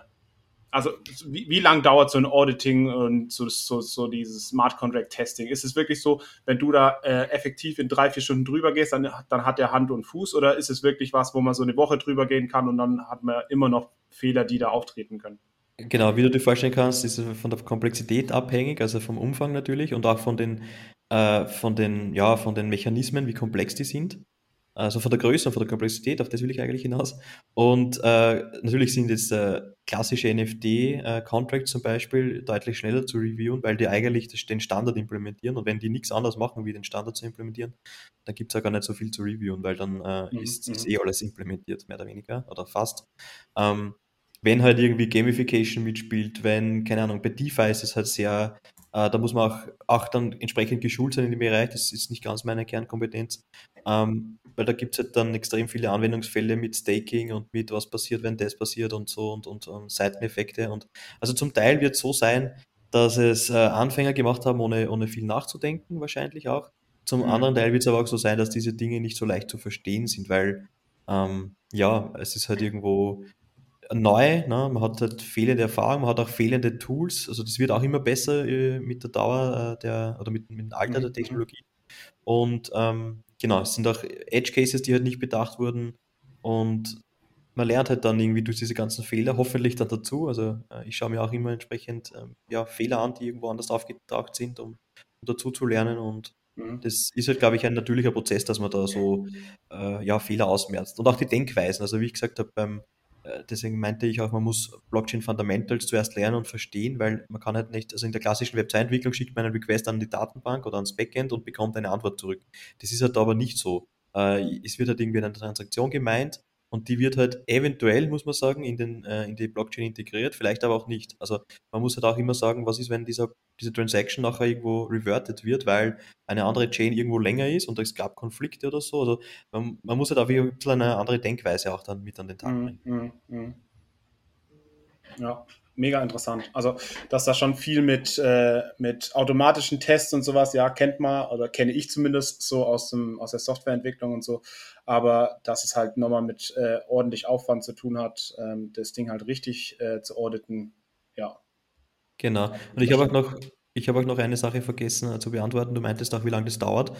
also wie, wie lange dauert so ein Auditing und so, so, so dieses Smart Contract Testing? Ist es wirklich so, wenn du da äh, effektiv in drei, vier Stunden drüber gehst, dann, dann hat der Hand und Fuß oder ist es wirklich was, wo man so eine Woche drüber gehen kann und dann hat man immer noch Fehler, die da auftreten können?
Genau, wie du dir vorstellen kannst, ist es von der Komplexität abhängig, also vom Umfang natürlich und auch von den, äh, von den, ja, von den Mechanismen, wie komplex die sind. Also von der Größe und von der Komplexität, auf das will ich eigentlich hinaus. Und äh, natürlich sind jetzt äh, klassische NFT-Contracts äh, zum Beispiel deutlich schneller zu reviewen, weil die eigentlich den Standard implementieren. Und wenn die nichts anderes machen, wie den Standard zu implementieren, dann gibt es ja gar nicht so viel zu reviewen, weil dann äh, mhm. ist, ist, mhm. eh alles implementiert, mehr oder weniger, oder fast. Ähm, wenn halt irgendwie Gamification mitspielt, wenn, keine Ahnung, bei DeFi ist es halt sehr, äh, da muss man auch, auch dann entsprechend geschult sein in dem Bereich, das ist nicht ganz meine Kernkompetenz. Ähm, weil da gibt es halt dann extrem viele Anwendungsfälle mit Staking und mit was passiert, wenn das passiert und so und, und, und Seiteneffekte. Und also zum Teil wird es so sein, dass es äh, Anfänger gemacht haben, ohne, ohne viel nachzudenken, wahrscheinlich auch. Zum mhm. anderen Teil wird es aber auch so sein, dass diese Dinge nicht so leicht zu verstehen sind, weil ähm, ja, es ist halt irgendwo neu, ne? man hat halt fehlende Erfahrung, man hat auch fehlende Tools, also das wird auch immer besser äh, mit der Dauer äh, der oder mit, mit dem Alter der mhm. Technologie. Und ähm, genau, es sind auch Edge Cases, die halt nicht bedacht wurden und man lernt halt dann irgendwie durch diese ganzen Fehler hoffentlich dann dazu. Also äh, ich schaue mir auch immer entsprechend ähm, ja, Fehler an, die irgendwo anders aufgetaucht sind, um, um dazu zu lernen und mhm. das ist halt, glaube ich, ein natürlicher Prozess, dass man da so äh, ja, Fehler ausmerzt. Und auch die Denkweisen. Also wie ich gesagt habe, beim deswegen meinte ich auch, man muss Blockchain Fundamentals zuerst lernen und verstehen, weil man kann halt nicht, also in der klassischen Web 2-Entwicklung schickt man einen Request an die Datenbank oder ans Backend und bekommt eine Antwort zurück. Das ist halt aber nicht so. Äh, es wird halt irgendwie eine Transaktion gemeint und die wird halt eventuell, muss man sagen, in, den, äh, in die Blockchain integriert, vielleicht aber auch nicht. Also man muss halt auch immer sagen, was ist, wenn dieser, diese Transaction nachher irgendwo reverted wird, weil eine andere Chain irgendwo länger ist und es gab Konflikte oder so. Also man, man muss halt auch ein bisschen eine andere Denkweise auch dann mit an den Tag mhm, bringen. Mm, mm, mm.
Ja, mega interessant. Also, dass da schon viel mit, äh, mit automatischen Tests und sowas, ja, kennt man oder kenne ich zumindest so aus, dem, aus der Softwareentwicklung und so. Aber dass es halt nochmal mit äh, ordentlich Aufwand zu tun hat, ähm, das Ding halt richtig äh, zu auditen, ja.
Genau. Und ich habe auch noch ich habe auch noch eine Sache vergessen äh, zu beantworten. Du meintest auch, wie lange das dauert.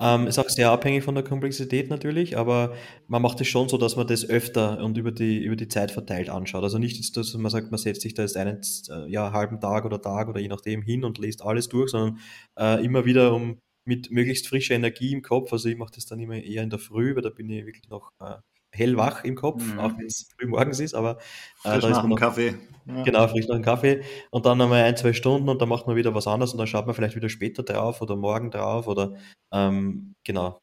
Ähm, ist auch sehr abhängig von der Komplexität natürlich, aber man macht es schon so, dass man das öfter und über die, über die Zeit verteilt anschaut. Also nicht, dass man sagt, man setzt sich da jetzt einen äh, ja, halben Tag oder Tag oder je nachdem hin und liest alles durch, sondern äh, immer wieder um mit möglichst frischer Energie im Kopf. Also ich mache das dann immer eher in der Früh, weil da bin ich wirklich noch äh, hellwach im Kopf, mhm. auch wenn es früh morgens ist, aber
äh, frisch nach dem Kaffee.
Ja. Genau, frisch nach dem Kaffee. Und dann nochmal ein, zwei Stunden und dann macht man wieder was anderes und dann schaut man vielleicht wieder später drauf oder morgen drauf oder ähm, genau.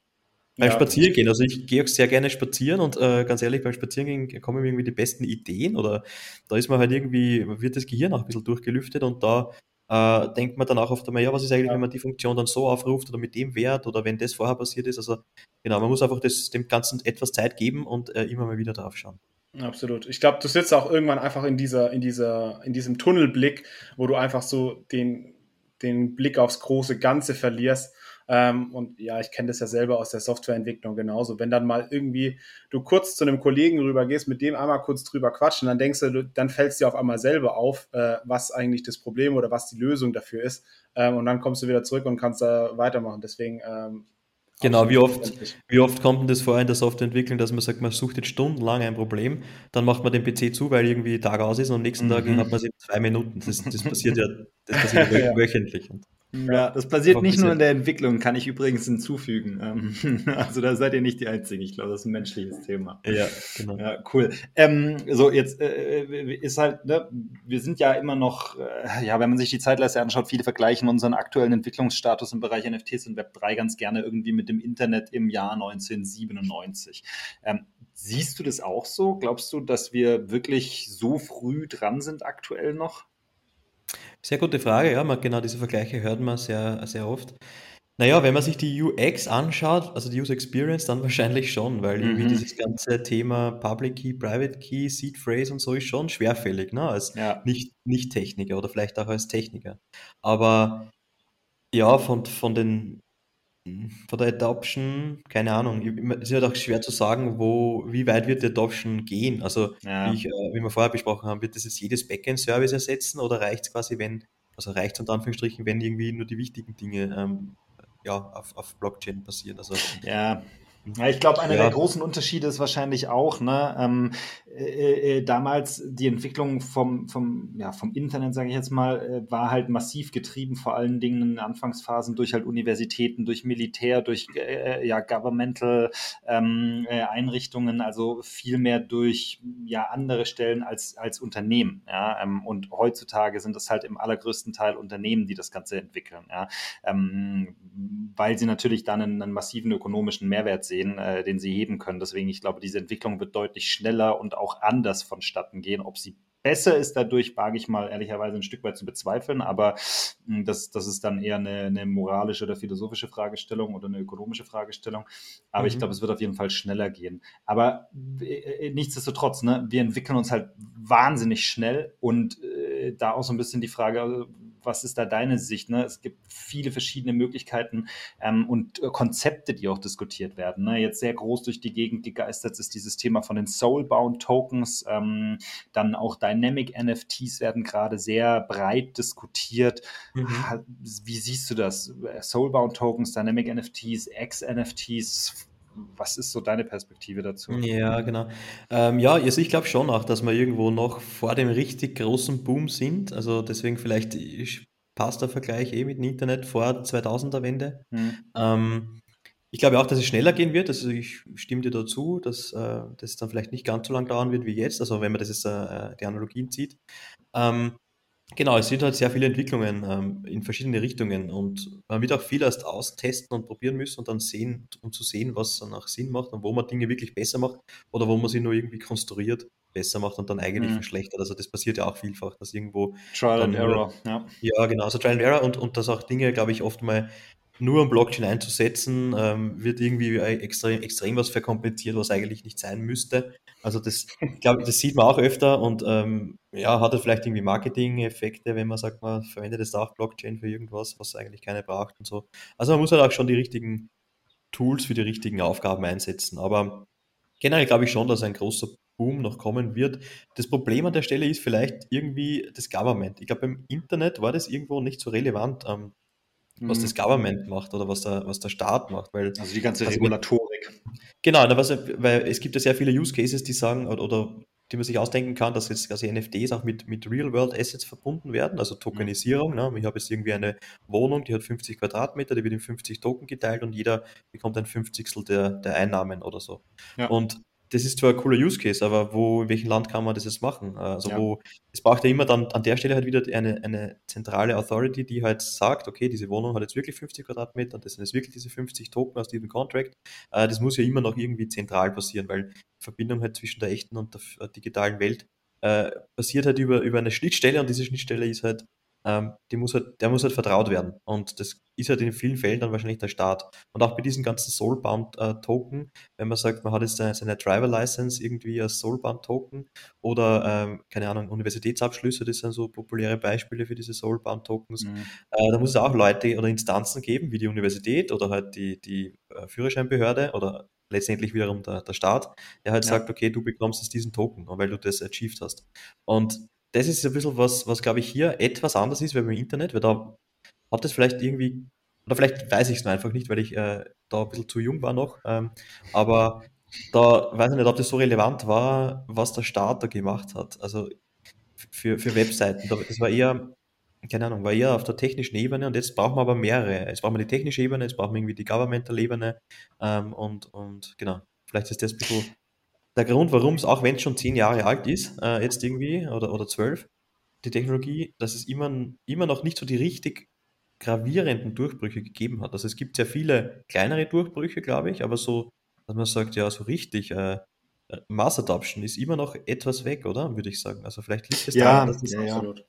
Beim ja. Spazierengehen, also ich gehe auch sehr gerne spazieren und äh, ganz ehrlich, beim Spazierengehen kommen mir irgendwie die besten Ideen oder da ist man halt irgendwie, wird das Gehirn auch ein bisschen durchgelüftet und da äh, denkt man dann auch oft einmal, ja, was ist eigentlich, ja. wenn man die Funktion dann so aufruft oder mit dem Wert oder wenn das vorher passiert ist. Also genau, man muss einfach das, dem Ganzen etwas Zeit geben und äh, immer mal wieder drauf schauen.
Absolut. Ich glaube, du sitzt auch irgendwann einfach in dieser, in dieser, in diesem Tunnelblick, wo du einfach so den, den Blick aufs große Ganze verlierst ähm, und ja, ich kenne das ja selber aus der Softwareentwicklung genauso. Wenn dann mal irgendwie du kurz zu einem Kollegen rüber gehst, mit dem einmal kurz drüber quatschen, dann denkst du, dann fällt es dir auf einmal selber auf, äh, was eigentlich das Problem oder was die Lösung dafür ist. Ähm, und dann kommst du wieder zurück und kannst da weitermachen. Deswegen ähm,
Genau, wie oft, wie oft kommt denn das vor in der Softwareentwicklung, dass man sagt, man sucht jetzt stundenlang ein Problem, dann macht man den PC zu, weil irgendwie Tag aus ist und am nächsten mhm. Tag hat man es in zwei Minuten. Das, das passiert ja, das passiert *laughs* ja wöchentlich.
Ja, das passiert nicht nur in der Entwicklung, kann ich übrigens hinzufügen. Ähm, *laughs* also da seid ihr nicht die Einzigen. Ich glaube, das ist ein menschliches Thema.
Ja, genau.
Ja, cool. Ähm, so, jetzt äh, äh, ist halt, ne, wir sind ja immer noch, äh, ja, wenn man sich die Zeitleiste anschaut, viele vergleichen unseren aktuellen Entwicklungsstatus im Bereich NFTs und Web3 ganz gerne irgendwie mit dem Internet im Jahr 1997. Ähm, siehst du das auch so? Glaubst du, dass wir wirklich so früh dran sind aktuell noch?
Sehr gute Frage, ja, man, genau diese Vergleiche hört man sehr, sehr oft. Naja, wenn man sich die UX anschaut, also die User Experience, dann *laughs* wahrscheinlich schon, weil irgendwie mhm. dieses ganze Thema Public Key, Private Key, Seed Phrase und so ist schon schwerfällig, ne? als ja. nicht, nicht Techniker oder vielleicht auch als Techniker. Aber ja, von, von den von der Adoption, keine Ahnung, es ist halt auch schwer zu sagen, wo, wie weit wird die Adoption gehen. Also, ja. wie, ich, äh, wie wir vorher besprochen haben, wird das jetzt jedes Backend-Service ersetzen oder reicht es quasi, wenn, also reicht es unter Anführungsstrichen, wenn irgendwie nur die wichtigen Dinge ähm, ja, auf, auf Blockchain passieren? Also,
ja, ja, ich glaube, einer ja. der großen Unterschiede ist wahrscheinlich auch, ne, ähm, äh, äh, damals die Entwicklung vom, vom, ja, vom Internet, sage ich jetzt mal, äh, war halt massiv getrieben, vor allen Dingen in Anfangsphasen durch halt Universitäten, durch Militär, durch äh, ja, governmental ähm, äh, Einrichtungen, also viel mehr durch ja, andere Stellen als, als Unternehmen. Ja? Ähm, und heutzutage sind es halt im allergrößten Teil Unternehmen, die das Ganze entwickeln, ja? Ähm, weil sie natürlich dann einen, einen massiven ökonomischen Mehrwert sehen sehen, den sie heben können. Deswegen, ich glaube, diese Entwicklung wird deutlich schneller und auch anders vonstatten gehen. Ob sie besser ist dadurch, wage ich mal ehrlicherweise ein Stück weit zu bezweifeln, aber hm, das, das ist dann eher eine, eine moralische oder philosophische Fragestellung oder eine ökonomische Fragestellung. Aber mhm. ich glaube, es wird auf jeden Fall schneller gehen. Aber äh, nichtsdestotrotz, ne, wir entwickeln uns halt wahnsinnig schnell und äh, da auch so ein bisschen die Frage, also, was ist da deine Sicht? Ne? Es gibt viele verschiedene Möglichkeiten ähm, und äh, Konzepte, die auch diskutiert werden. Ne? Jetzt sehr groß durch die Gegend gegeistert ist dieses Thema von den Soulbound Tokens. Ähm, dann auch Dynamic NFTs werden gerade sehr breit diskutiert. Mhm. Wie siehst du das? Soulbound Tokens, Dynamic NFTs, X-NFTs? Was ist so deine Perspektive dazu?
Ja, genau. Ähm, ja, also ich glaube schon auch, dass wir irgendwo noch vor dem richtig großen Boom sind. Also deswegen vielleicht passt der Vergleich eh mit dem Internet vor 2000er Wende. Mhm. Ähm, ich glaube auch, dass es schneller gehen wird. Also ich stimme dir dazu, dass äh, das dann vielleicht nicht ganz so lange dauern wird wie jetzt. Also wenn man das jetzt äh, die Analogien zieht. Ähm, Genau, es sind halt sehr viele Entwicklungen ähm, in verschiedene Richtungen und man wird auch viel erst austesten und probieren müssen und dann sehen, um zu sehen, was dann auch Sinn macht und wo man Dinge wirklich besser macht oder wo man sie nur irgendwie konstruiert besser macht und dann eigentlich mhm. verschlechtert. Also das passiert ja auch vielfach, dass irgendwo
Trial and Error,
ja. Ja, genau, also Trial and Error und, und dass auch Dinge, glaube ich, oft mal nur ein Blockchain einzusetzen, ähm, wird irgendwie extrem, extrem was verkompliziert, was eigentlich nicht sein müsste. Also das, glaube das sieht man auch öfter und ähm, ja, hat es vielleicht irgendwie Marketing-Effekte, wenn man sagt, man verwendet jetzt auch Blockchain für irgendwas, was eigentlich keine braucht und so. Also man muss halt auch schon die richtigen Tools für die richtigen Aufgaben einsetzen. Aber generell glaube ich schon, dass ein großer Boom noch kommen wird. Das Problem an der Stelle ist vielleicht irgendwie das Government. Ich glaube, beim Internet war das irgendwo nicht so relevant. Ähm, was das mhm. Government macht oder was der, was der Staat macht. Weil,
also die ganze also Regulatorik.
Genau, was, weil es gibt ja sehr viele Use Cases, die sagen, oder, oder die man sich ausdenken kann, dass jetzt quasi NFTs auch mit, mit Real-World-Assets verbunden werden, also Tokenisierung. Ne? Ich habe jetzt irgendwie eine Wohnung, die hat 50 Quadratmeter, die wird in 50 Token geteilt und jeder bekommt ein Fünfzigstel der, der Einnahmen oder so. Ja. Und das ist zwar ein cooler Use Case, aber wo, in welchem Land kann man das jetzt machen? Also ja. wo, es braucht ja immer dann an der Stelle halt wieder eine, eine zentrale Authority, die halt sagt, okay, diese Wohnung hat jetzt wirklich 50 Quadratmeter, das sind jetzt wirklich diese 50 Token aus diesem Contract. Äh, das muss ja immer noch irgendwie zentral passieren, weil die Verbindung halt zwischen der echten und der äh, digitalen Welt äh, passiert halt über, über eine Schnittstelle und diese Schnittstelle ist halt ähm, die muss halt, der muss halt vertraut werden. Und das ist halt in vielen Fällen dann wahrscheinlich der Start. Und auch bei diesen ganzen Soulbound-Token, äh, wenn man sagt, man hat jetzt seine, seine Driver-License irgendwie als Soulbound-Token oder, ähm, keine Ahnung, Universitätsabschlüsse, das sind so populäre Beispiele für diese Soulbound-Tokens. Mhm. Äh, da muss es auch Leute oder Instanzen geben, wie die Universität oder halt die, die äh, Führerscheinbehörde oder letztendlich wiederum der, der Staat, der halt ja. sagt, okay, du bekommst jetzt diesen Token, weil du das achieved hast. Und das ist ein bisschen was, was glaube ich hier etwas anders ist, weil beim Internet, weil da hat es vielleicht irgendwie, oder vielleicht weiß ich es einfach nicht, weil ich äh, da ein bisschen zu jung war noch, ähm, aber da weiß ich nicht, ob das so relevant war, was der Staat da gemacht hat. Also für, für Webseiten. Das war eher, keine Ahnung, war eher auf der technischen Ebene und jetzt brauchen wir aber mehrere. Jetzt brauchen wir die technische Ebene, jetzt brauchen wir irgendwie die Governmental-Ebene ähm, und, und genau, vielleicht ist das ein bisschen der Grund, warum es, auch wenn es schon zehn Jahre alt ist, äh, jetzt irgendwie, oder, oder zwölf, die Technologie, dass es immer, immer noch nicht so die richtig gravierenden Durchbrüche gegeben hat. Also es gibt sehr viele kleinere Durchbrüche, glaube ich, aber so, dass man sagt, ja, so richtig, äh, Mass Adoption ist immer noch etwas weg, oder? Würde ich sagen. Also vielleicht liegt es
ja, daran, dass es ja, absolut.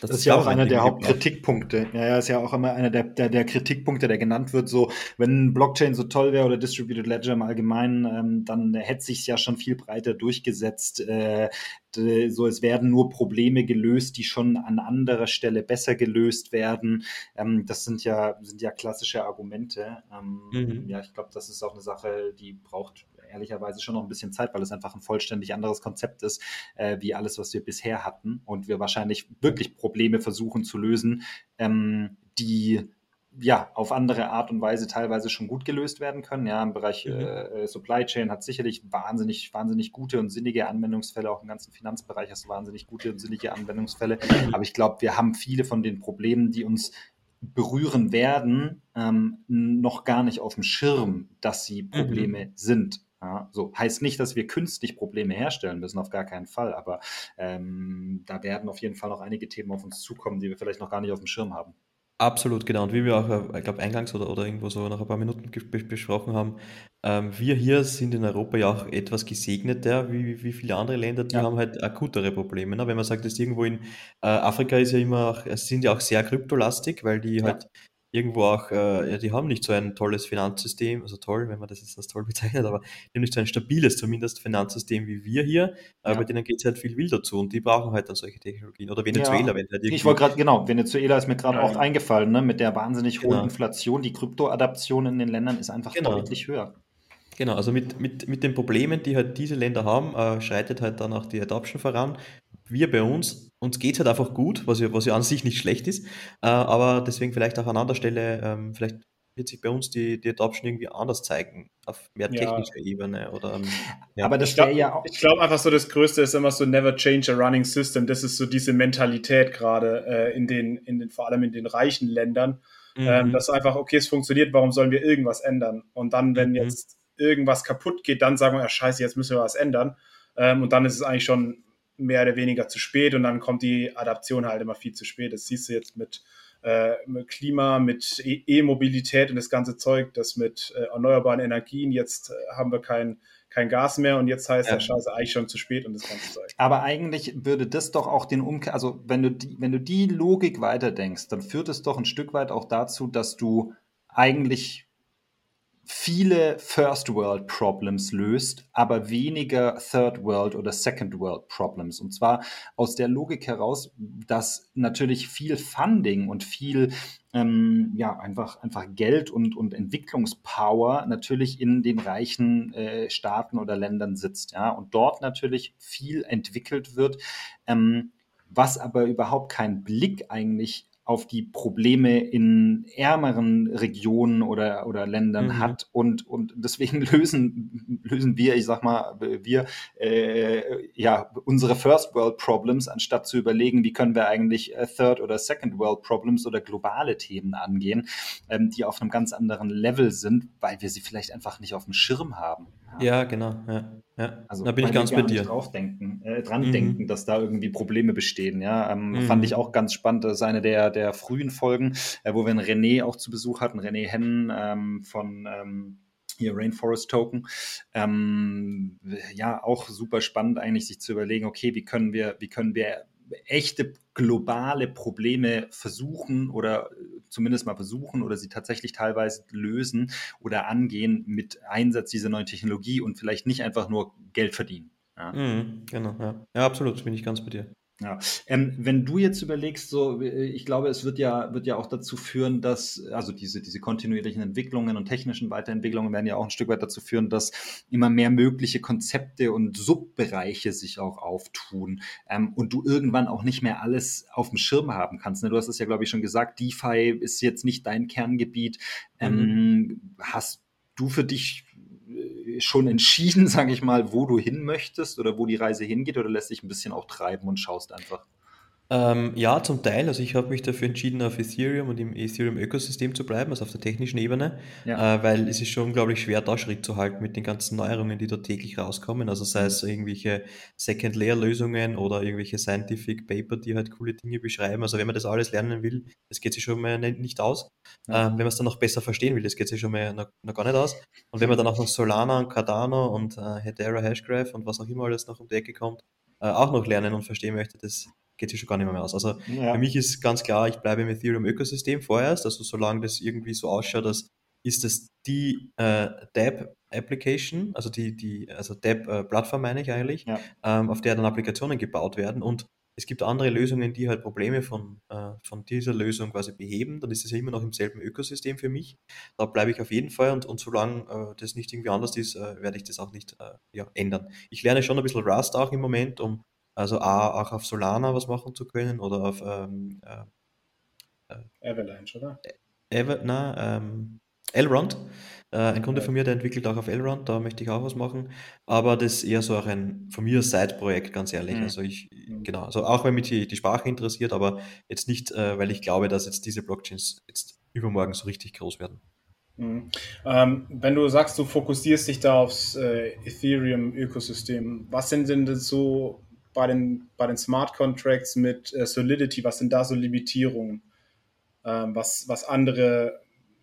Das, das ist ja auch einer der Hauptkritikpunkte. Ja, ja, ist ja auch immer einer der, der, der, Kritikpunkte, der genannt wird. So, wenn Blockchain so toll wäre oder Distributed Ledger im Allgemeinen, ähm, dann hätte sich ja schon viel breiter durchgesetzt. Äh, so, es werden nur Probleme gelöst, die schon an anderer Stelle besser gelöst werden. Ähm, das sind ja, sind ja klassische Argumente. Ähm, mhm. Ja, ich glaube, das ist auch eine Sache, die braucht ehrlicherweise schon noch ein bisschen Zeit, weil es einfach ein vollständig anderes Konzept ist, äh, wie alles, was wir bisher hatten. Und wir wahrscheinlich wirklich Probleme versuchen zu lösen, ähm, die ja, auf andere Art und Weise teilweise schon gut gelöst werden können. Ja, im Bereich mhm. äh, Supply Chain hat sicherlich wahnsinnig, wahnsinnig gute und sinnige Anwendungsfälle, auch im ganzen Finanzbereich hast du wahnsinnig gute und sinnige Anwendungsfälle. Aber ich glaube, wir haben viele von den Problemen, die uns berühren werden, ähm, noch gar nicht auf dem Schirm, dass sie Probleme mhm. sind. Ja, so heißt nicht, dass wir künstlich Probleme herstellen müssen, auf gar keinen Fall. Aber ähm, da werden auf jeden Fall noch einige Themen auf uns zukommen, die wir vielleicht noch gar nicht auf dem Schirm haben.
Absolut, genau. Und wie wir auch, äh, ich glaube, eingangs oder, oder irgendwo so nach ein paar Minuten besprochen haben, ähm, wir hier sind in Europa ja auch etwas gesegneter wie, wie viele andere Länder, die ja. haben halt akutere Probleme. Ne? Wenn man sagt, dass irgendwo in äh, Afrika ist ja immer, auch, sind ja auch sehr kryptolastig, weil die halt irgendwo auch, äh, ja, die haben nicht so ein tolles Finanzsystem, also toll, wenn man das jetzt als toll bezeichnet, aber die haben nicht so ein stabiles, zumindest Finanzsystem wie wir hier, ja. äh, bei denen geht es halt viel wilder zu und die brauchen halt dann solche Technologien. Oder Venezuela, ja. wenn halt
Ich wollte gerade, genau, Venezuela ist mir gerade ja, auch eingefallen, ne, mit der wahnsinnig hohen genau. Inflation, die Kryptoadaption in den Ländern ist einfach genau. deutlich höher.
Genau, also mit, mit, mit den Problemen, die halt diese Länder haben, äh, schreitet halt dann auch die Adoption voran wir bei uns, uns geht es halt einfach gut, was ja, was ja an sich nicht schlecht ist, äh, aber deswegen vielleicht auch an anderer Stelle, ähm, vielleicht wird sich bei uns die, die Adoption irgendwie anders zeigen, auf mehr technischer ja. Ebene. Oder, ähm,
ja. Aber das wäre ja auch. Ich glaube einfach so, das Größte ist immer so never change a running system. Das ist so diese Mentalität gerade äh, in, den, in den, vor allem in den reichen Ländern. Ähm, mhm. Ähm, dass einfach, okay, es funktioniert, warum sollen wir irgendwas ändern? Und dann, wenn mhm. jetzt irgendwas kaputt geht, dann sagen wir, ja, scheiße, jetzt müssen wir was ändern. Ähm, und dann ist es eigentlich schon mehr oder weniger zu spät und dann kommt die Adaption halt immer viel zu spät. Das siehst du jetzt mit, äh, mit Klima, mit e- E-Mobilität und das ganze Zeug, das mit äh, erneuerbaren Energien, jetzt äh, haben wir kein, kein Gas mehr und jetzt heißt ja. der Scheiße eigentlich schon zu spät und das ganze Zeug.
Aber eigentlich würde das doch auch den Umkehr, also wenn du die, wenn du die Logik weiterdenkst, dann führt es doch ein Stück weit auch dazu, dass du eigentlich viele First World Problems löst, aber weniger Third World oder Second World Problems. Und zwar aus der Logik heraus, dass natürlich viel Funding und viel ähm, ja, einfach, einfach Geld und, und Entwicklungspower natürlich in den reichen äh, Staaten oder Ländern sitzt. Ja? Und dort natürlich viel entwickelt wird, ähm, was aber überhaupt keinen Blick eigentlich auf die Probleme in ärmeren Regionen oder, oder Ländern mhm. hat. Und, und deswegen *laughs* lösen, lösen wir, ich sag mal, wir äh, ja unsere First World Problems, anstatt zu überlegen, wie können wir eigentlich äh, Third oder Second World Problems oder globale Themen angehen, ähm, die auf einem ganz anderen Level sind, weil wir sie vielleicht einfach nicht auf dem Schirm haben.
Ja, genau. Ja, ja.
Also da bin ich ganz bei dir. Drauf denken, äh, dran mhm. denken, dass da irgendwie Probleme bestehen. Ja, ähm, mhm. fand ich auch ganz spannend. Das ist eine der, der frühen Folgen, äh, wo wir einen René auch zu Besuch hatten, René Hennen ähm, von ähm, hier Rainforest Token. Ähm, ja, auch super spannend eigentlich, sich zu überlegen, okay, wie können wir, wie können wir echte globale Probleme versuchen oder zumindest mal versuchen oder sie tatsächlich teilweise lösen oder angehen mit Einsatz dieser neuen Technologie und vielleicht nicht einfach nur Geld verdienen.
Ja. Mhm, genau, ja. ja, absolut, bin ich ganz bei dir.
Ja, ähm, wenn du jetzt überlegst, so, äh, ich glaube, es wird ja, wird ja auch dazu führen, dass, also diese, diese kontinuierlichen Entwicklungen und technischen Weiterentwicklungen werden ja auch ein Stück weit dazu führen, dass immer mehr mögliche Konzepte und Subbereiche sich auch auftun ähm, und du irgendwann auch nicht mehr alles auf dem Schirm haben kannst. Ne? Du hast es ja, glaube ich, schon gesagt, DeFi ist jetzt nicht dein Kerngebiet. Ähm, mhm. Hast du für dich schon entschieden, *laughs* sage ich mal, wo du hin möchtest oder wo die Reise hingeht oder lässt dich ein bisschen auch treiben und schaust einfach?
Ähm, ja, zum Teil. Also ich habe mich dafür entschieden, auf Ethereum und im Ethereum-Ökosystem zu bleiben, also auf der technischen Ebene, ja. äh, weil es ist schon unglaublich schwer, da Schritt zu halten mit den ganzen Neuerungen, die da täglich rauskommen. Also sei es irgendwelche Second-Layer-Lösungen oder irgendwelche Scientific Paper, die halt coole Dinge beschreiben. Also wenn man das alles lernen will, das geht sich schon mal nicht aus. Ja. Ähm, wenn man es dann noch besser verstehen will, das geht sich schon mal noch, noch, gar nicht aus. Und wenn man dann auch noch *laughs* Solana und Cardano und äh, Hedera Hashgraph und was auch immer alles noch um die Ecke kommt, äh, auch noch lernen und verstehen möchte, das geht sich schon gar nicht mehr aus. Also ja. für mich ist ganz klar, ich bleibe im Ethereum-Ökosystem vorerst. Also solange das irgendwie so ausschaut, dass ist das die äh, DApp-Application, also die, die, also DApp-Plattform meine ich eigentlich, ja. ähm, auf der dann Applikationen gebaut werden. Und es gibt andere Lösungen, die halt Probleme von, äh, von dieser Lösung quasi beheben. Dann ist es ja immer noch im selben Ökosystem für mich. Da bleibe ich auf jeden Fall und, und solange äh, das nicht irgendwie anders ist, äh, werde ich das auch nicht äh, ja, ändern. Ich lerne schon ein bisschen Rust auch im Moment, um also A, auch auf Solana was machen zu können oder auf ähm,
äh, äh Avalanche, oder?
Ever, na, ähm, Elrond. Äh, ein Kunde von mir, der entwickelt auch auf Elrond, da möchte ich auch was machen. Aber das ist eher so auch ein von mir Side-Projekt, ganz ehrlich. Mhm. Also ich, mhm. genau, also auch wenn mich die, die Sprache interessiert, aber jetzt nicht, äh, weil ich glaube, dass jetzt diese Blockchains jetzt übermorgen so richtig groß werden.
Mhm. Ähm, wenn du sagst, du fokussierst dich da aufs äh, Ethereum-Ökosystem, was sind denn so bei den, bei den Smart Contracts mit äh, Solidity, was sind da so Limitierungen? ähm, was, was andere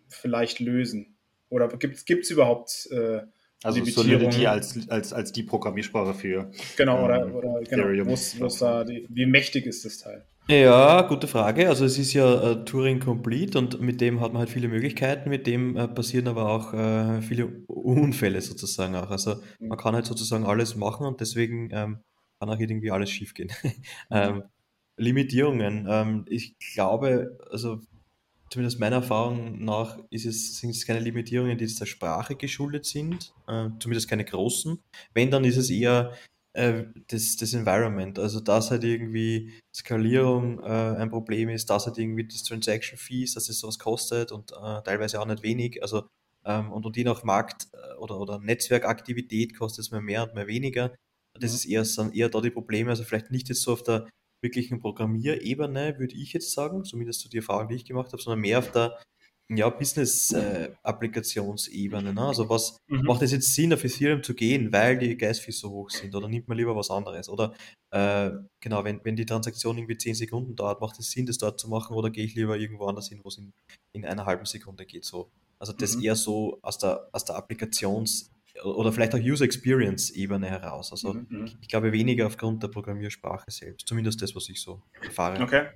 vielleicht lösen? Oder gibt es überhaupt äh,
also Solidity als, als, als die Programmiersprache für
Genau, oder, ähm, oder genau, wo's, wo's da die, wie mächtig ist das Teil?
Ja, gute Frage. Also es ist ja äh, Turing Complete und mit dem hat man halt viele Möglichkeiten, mit dem äh, passieren aber auch äh, viele Unfälle sozusagen auch. Also mhm. man kann halt sozusagen alles machen und deswegen ähm, kann auch irgendwie alles schiefgehen. *laughs* ähm, Limitierungen. Ähm, ich glaube, also zumindest meiner Erfahrung nach ist es, sind es keine Limitierungen, die der Sprache geschuldet sind, äh, zumindest keine großen. Wenn, dann ist es eher äh, das, das Environment, also dass halt irgendwie Skalierung äh, ein Problem ist, dass halt irgendwie das Transaction Fees, dass es sowas kostet und äh, teilweise auch nicht wenig, also ähm, und, und je nach Markt äh, oder, oder Netzwerkaktivität kostet es mal mehr und mal weniger. Das ist eher, sind eher da die Probleme, also vielleicht nicht jetzt so auf der wirklichen Programmierebene, würde ich jetzt sagen, zumindest zu so die Erfahrung, die ich gemacht habe, sondern mehr auf der ja, Business-Applikationsebene. Äh, ne? Also was mhm. macht es jetzt Sinn, auf Ethereum zu gehen, weil die Gas-Fees so hoch sind? Oder nimmt man lieber was anderes? Oder äh, genau, wenn, wenn die Transaktion irgendwie 10 Sekunden dauert, macht es Sinn, das dort zu machen oder gehe ich lieber irgendwo anders hin, wo es in, in einer halben Sekunde geht? So. Also das mhm. eher so aus der, aus der Applikations- oder vielleicht auch User Experience Ebene heraus. Also mhm, mhm. ich glaube weniger aufgrund der Programmiersprache selbst, zumindest das, was ich so erfahre.
Okay.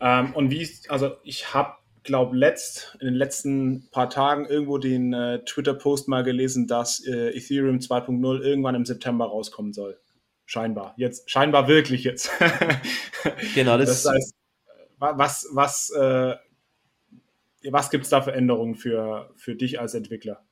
Ähm, und wie ist, also ich habe glaube letzt in den letzten paar Tagen irgendwo den äh, Twitter-Post mal gelesen, dass äh, Ethereum 2.0 irgendwann im September rauskommen soll. Scheinbar. Jetzt, scheinbar wirklich jetzt. *laughs*
genau, das,
das heißt, was, was, äh, was gibt es da für Änderungen für, für dich als Entwickler?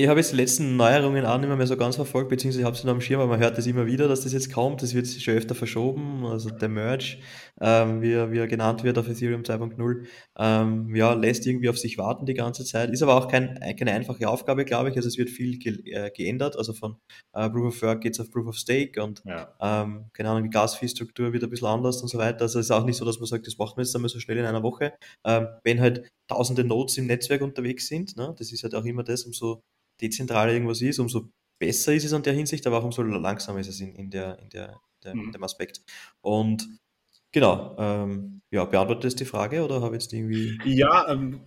Ich habe jetzt die letzten Neuerungen auch nicht mehr so ganz verfolgt, beziehungsweise ich habe sie noch am Schirm, aber man hört das immer wieder, dass das jetzt kommt. Das wird schon öfter verschoben. Also der Merge, ähm, wie, er, wie er genannt wird auf Ethereum 2.0, ähm, ja, lässt irgendwie auf sich warten die ganze Zeit. Ist aber auch kein, keine einfache Aufgabe, glaube ich. Also es wird viel ge äh, geändert. Also von äh, Proof of Work geht es auf Proof of Stake und ja. ähm, keine Ahnung, die Gas-Fee-Struktur wird ein bisschen anders und so weiter. Also es ist auch nicht so, dass man sagt, das macht man jetzt einmal so schnell in einer Woche. Ähm, wenn halt tausende Nodes im Netzwerk unterwegs sind, ne, das ist halt auch immer das, umso dezentraler irgendwas ist, umso besser ist es an der Hinsicht, aber auch umso langsamer ist es in, in, der, in, der, der mhm. in dem Aspekt. Und genau, ähm, ja, beantwortet das die Frage oder habe ich jetzt irgendwie.
Ja, ähm,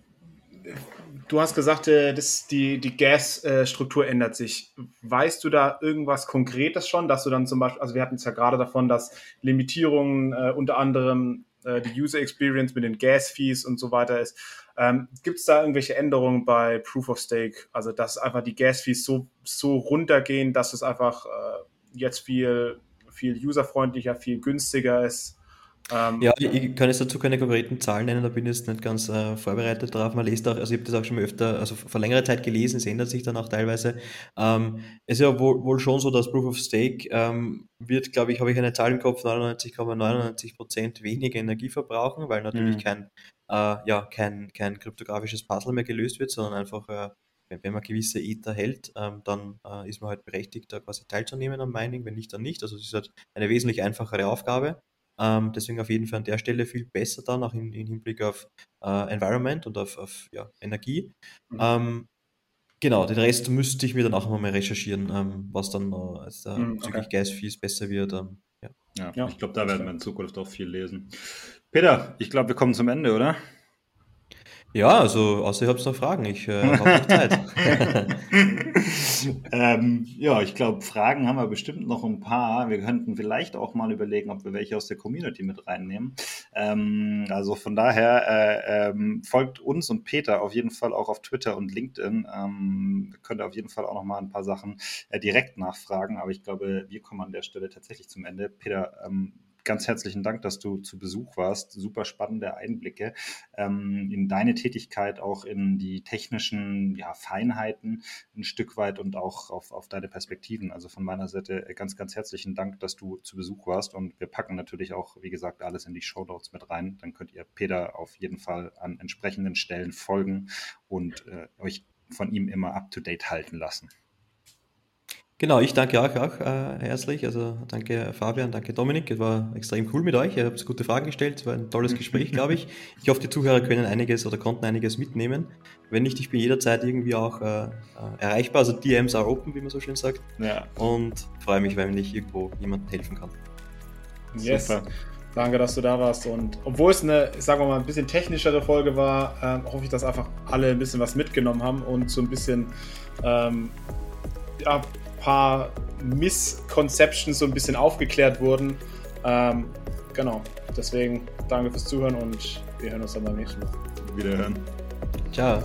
du hast gesagt, äh, dass die, die Gas-Struktur ändert sich. Weißt du da irgendwas Konkretes schon, dass du dann zum Beispiel, also wir hatten es ja gerade davon, dass Limitierungen äh, unter anderem äh, die User Experience mit den Gas-Fees und so weiter ist. Ähm, Gibt es da irgendwelche Änderungen bei Proof of Stake? Also, dass einfach die Gas-Fees so, so runtergehen, dass es einfach äh, jetzt viel, viel userfreundlicher, viel günstiger ist?
Ähm, ja, ich kann jetzt dazu keine konkreten Zahlen nennen, da bin ich jetzt nicht ganz äh, vorbereitet drauf. Man liest auch, also ich habe das auch schon mal öfter, also vor längerer Zeit gelesen, es ändert sich dann auch teilweise. Ähm, es ist ja wohl, wohl, schon so, dass Proof of Stake ähm, wird, glaube ich, habe ich eine Zahl im Kopf, 99,99 Prozent weniger Energie verbrauchen, weil natürlich mhm. kein, äh, ja, kein, kein kryptografisches Puzzle mehr gelöst wird, sondern einfach äh, wenn, wenn man gewisse Ether hält, ähm, dann äh, ist man halt berechtigt, da quasi teilzunehmen am Mining, wenn nicht, dann nicht. Also es ist halt eine wesentlich einfachere Aufgabe. Ähm, deswegen auf jeden Fall an der Stelle viel besser dann, auch im, im Hinblick auf äh, Environment und auf, auf ja, Energie. Mhm. Ähm, genau, den Rest müsste ich mir dann auch nochmal recherchieren, ähm, was dann äh, als, äh, mhm, okay. Gas-Fees besser wird. Ähm,
ja. ja. Ja, ich glaube, da werden wir in Zukunft auch viel lesen. Peter, ich glaube, wir kommen zum Ende, oder?
Ja, also außer ihr habt noch Fragen, ich äh, habe noch Zeit. *laughs* *laughs*
ähm, ja, ich glaube, Fragen haben wir bestimmt noch ein paar. Wir könnten vielleicht auch mal überlegen, ob wir welche aus der Community mit reinnehmen. Ähm, also von daher äh, ähm, folgt uns und Peter auf jeden Fall auch auf Twitter und LinkedIn. Ähm, könnt ihr auf jeden Fall auch noch mal ein paar Sachen äh, direkt nachfragen. Aber ich glaube, wir kommen an der Stelle tatsächlich zum Ende. Peter, ähm, ganz herzlichen Dank, dass du zu Besuch warst. Super spannende Einblicke ähm, in deine Tätigkeit, auch in die technischen ja, Feinheiten ein Stück weit und auch auf, auf deine Perspektiven. Also von meiner Seite ganz, ganz herzlichen Dank, dass du zu Besuch warst. Und wir packen natürlich auch, wie gesagt, alles in die Show Notes mit rein. Dann könnt ihr Peter auf jeden Fall an entsprechenden Stellen folgen und äh, euch von ihm immer up-to-date halten lassen.
Genau, ich danke auch, auch äh, herzlich. Also danke Fabian, danke Dominik. Es war extrem cool mit euch. Ihr habt gute Fragen gestellt. Es war ein tolles Gespräch, *laughs* glaube ich. Ich hoffe, die Zuhörer können einiges oder konnten einiges mitnehmen. Wenn nicht, ich bin jederzeit irgendwie auch äh, äh erreichbar. Also DMs are open, wie man so schön sagt. Ja. Und freue mich, wenn ich irgendwo jemandem helfen kann.
Yes. Super.
Danke, dass du da warst. Und obwohl es eine, sagen wir mal, ein bisschen technischere Folge war, ähm, hoffe ich, dass einfach alle ein bisschen was mitgenommen haben und so ein bisschen ähm, ja, paar Misconceptions so ein bisschen aufgeklärt wurden. Ähm, genau. Deswegen danke fürs Zuhören und wir hören uns dann beim nächsten Mal.
Wiederhören.
Ciao.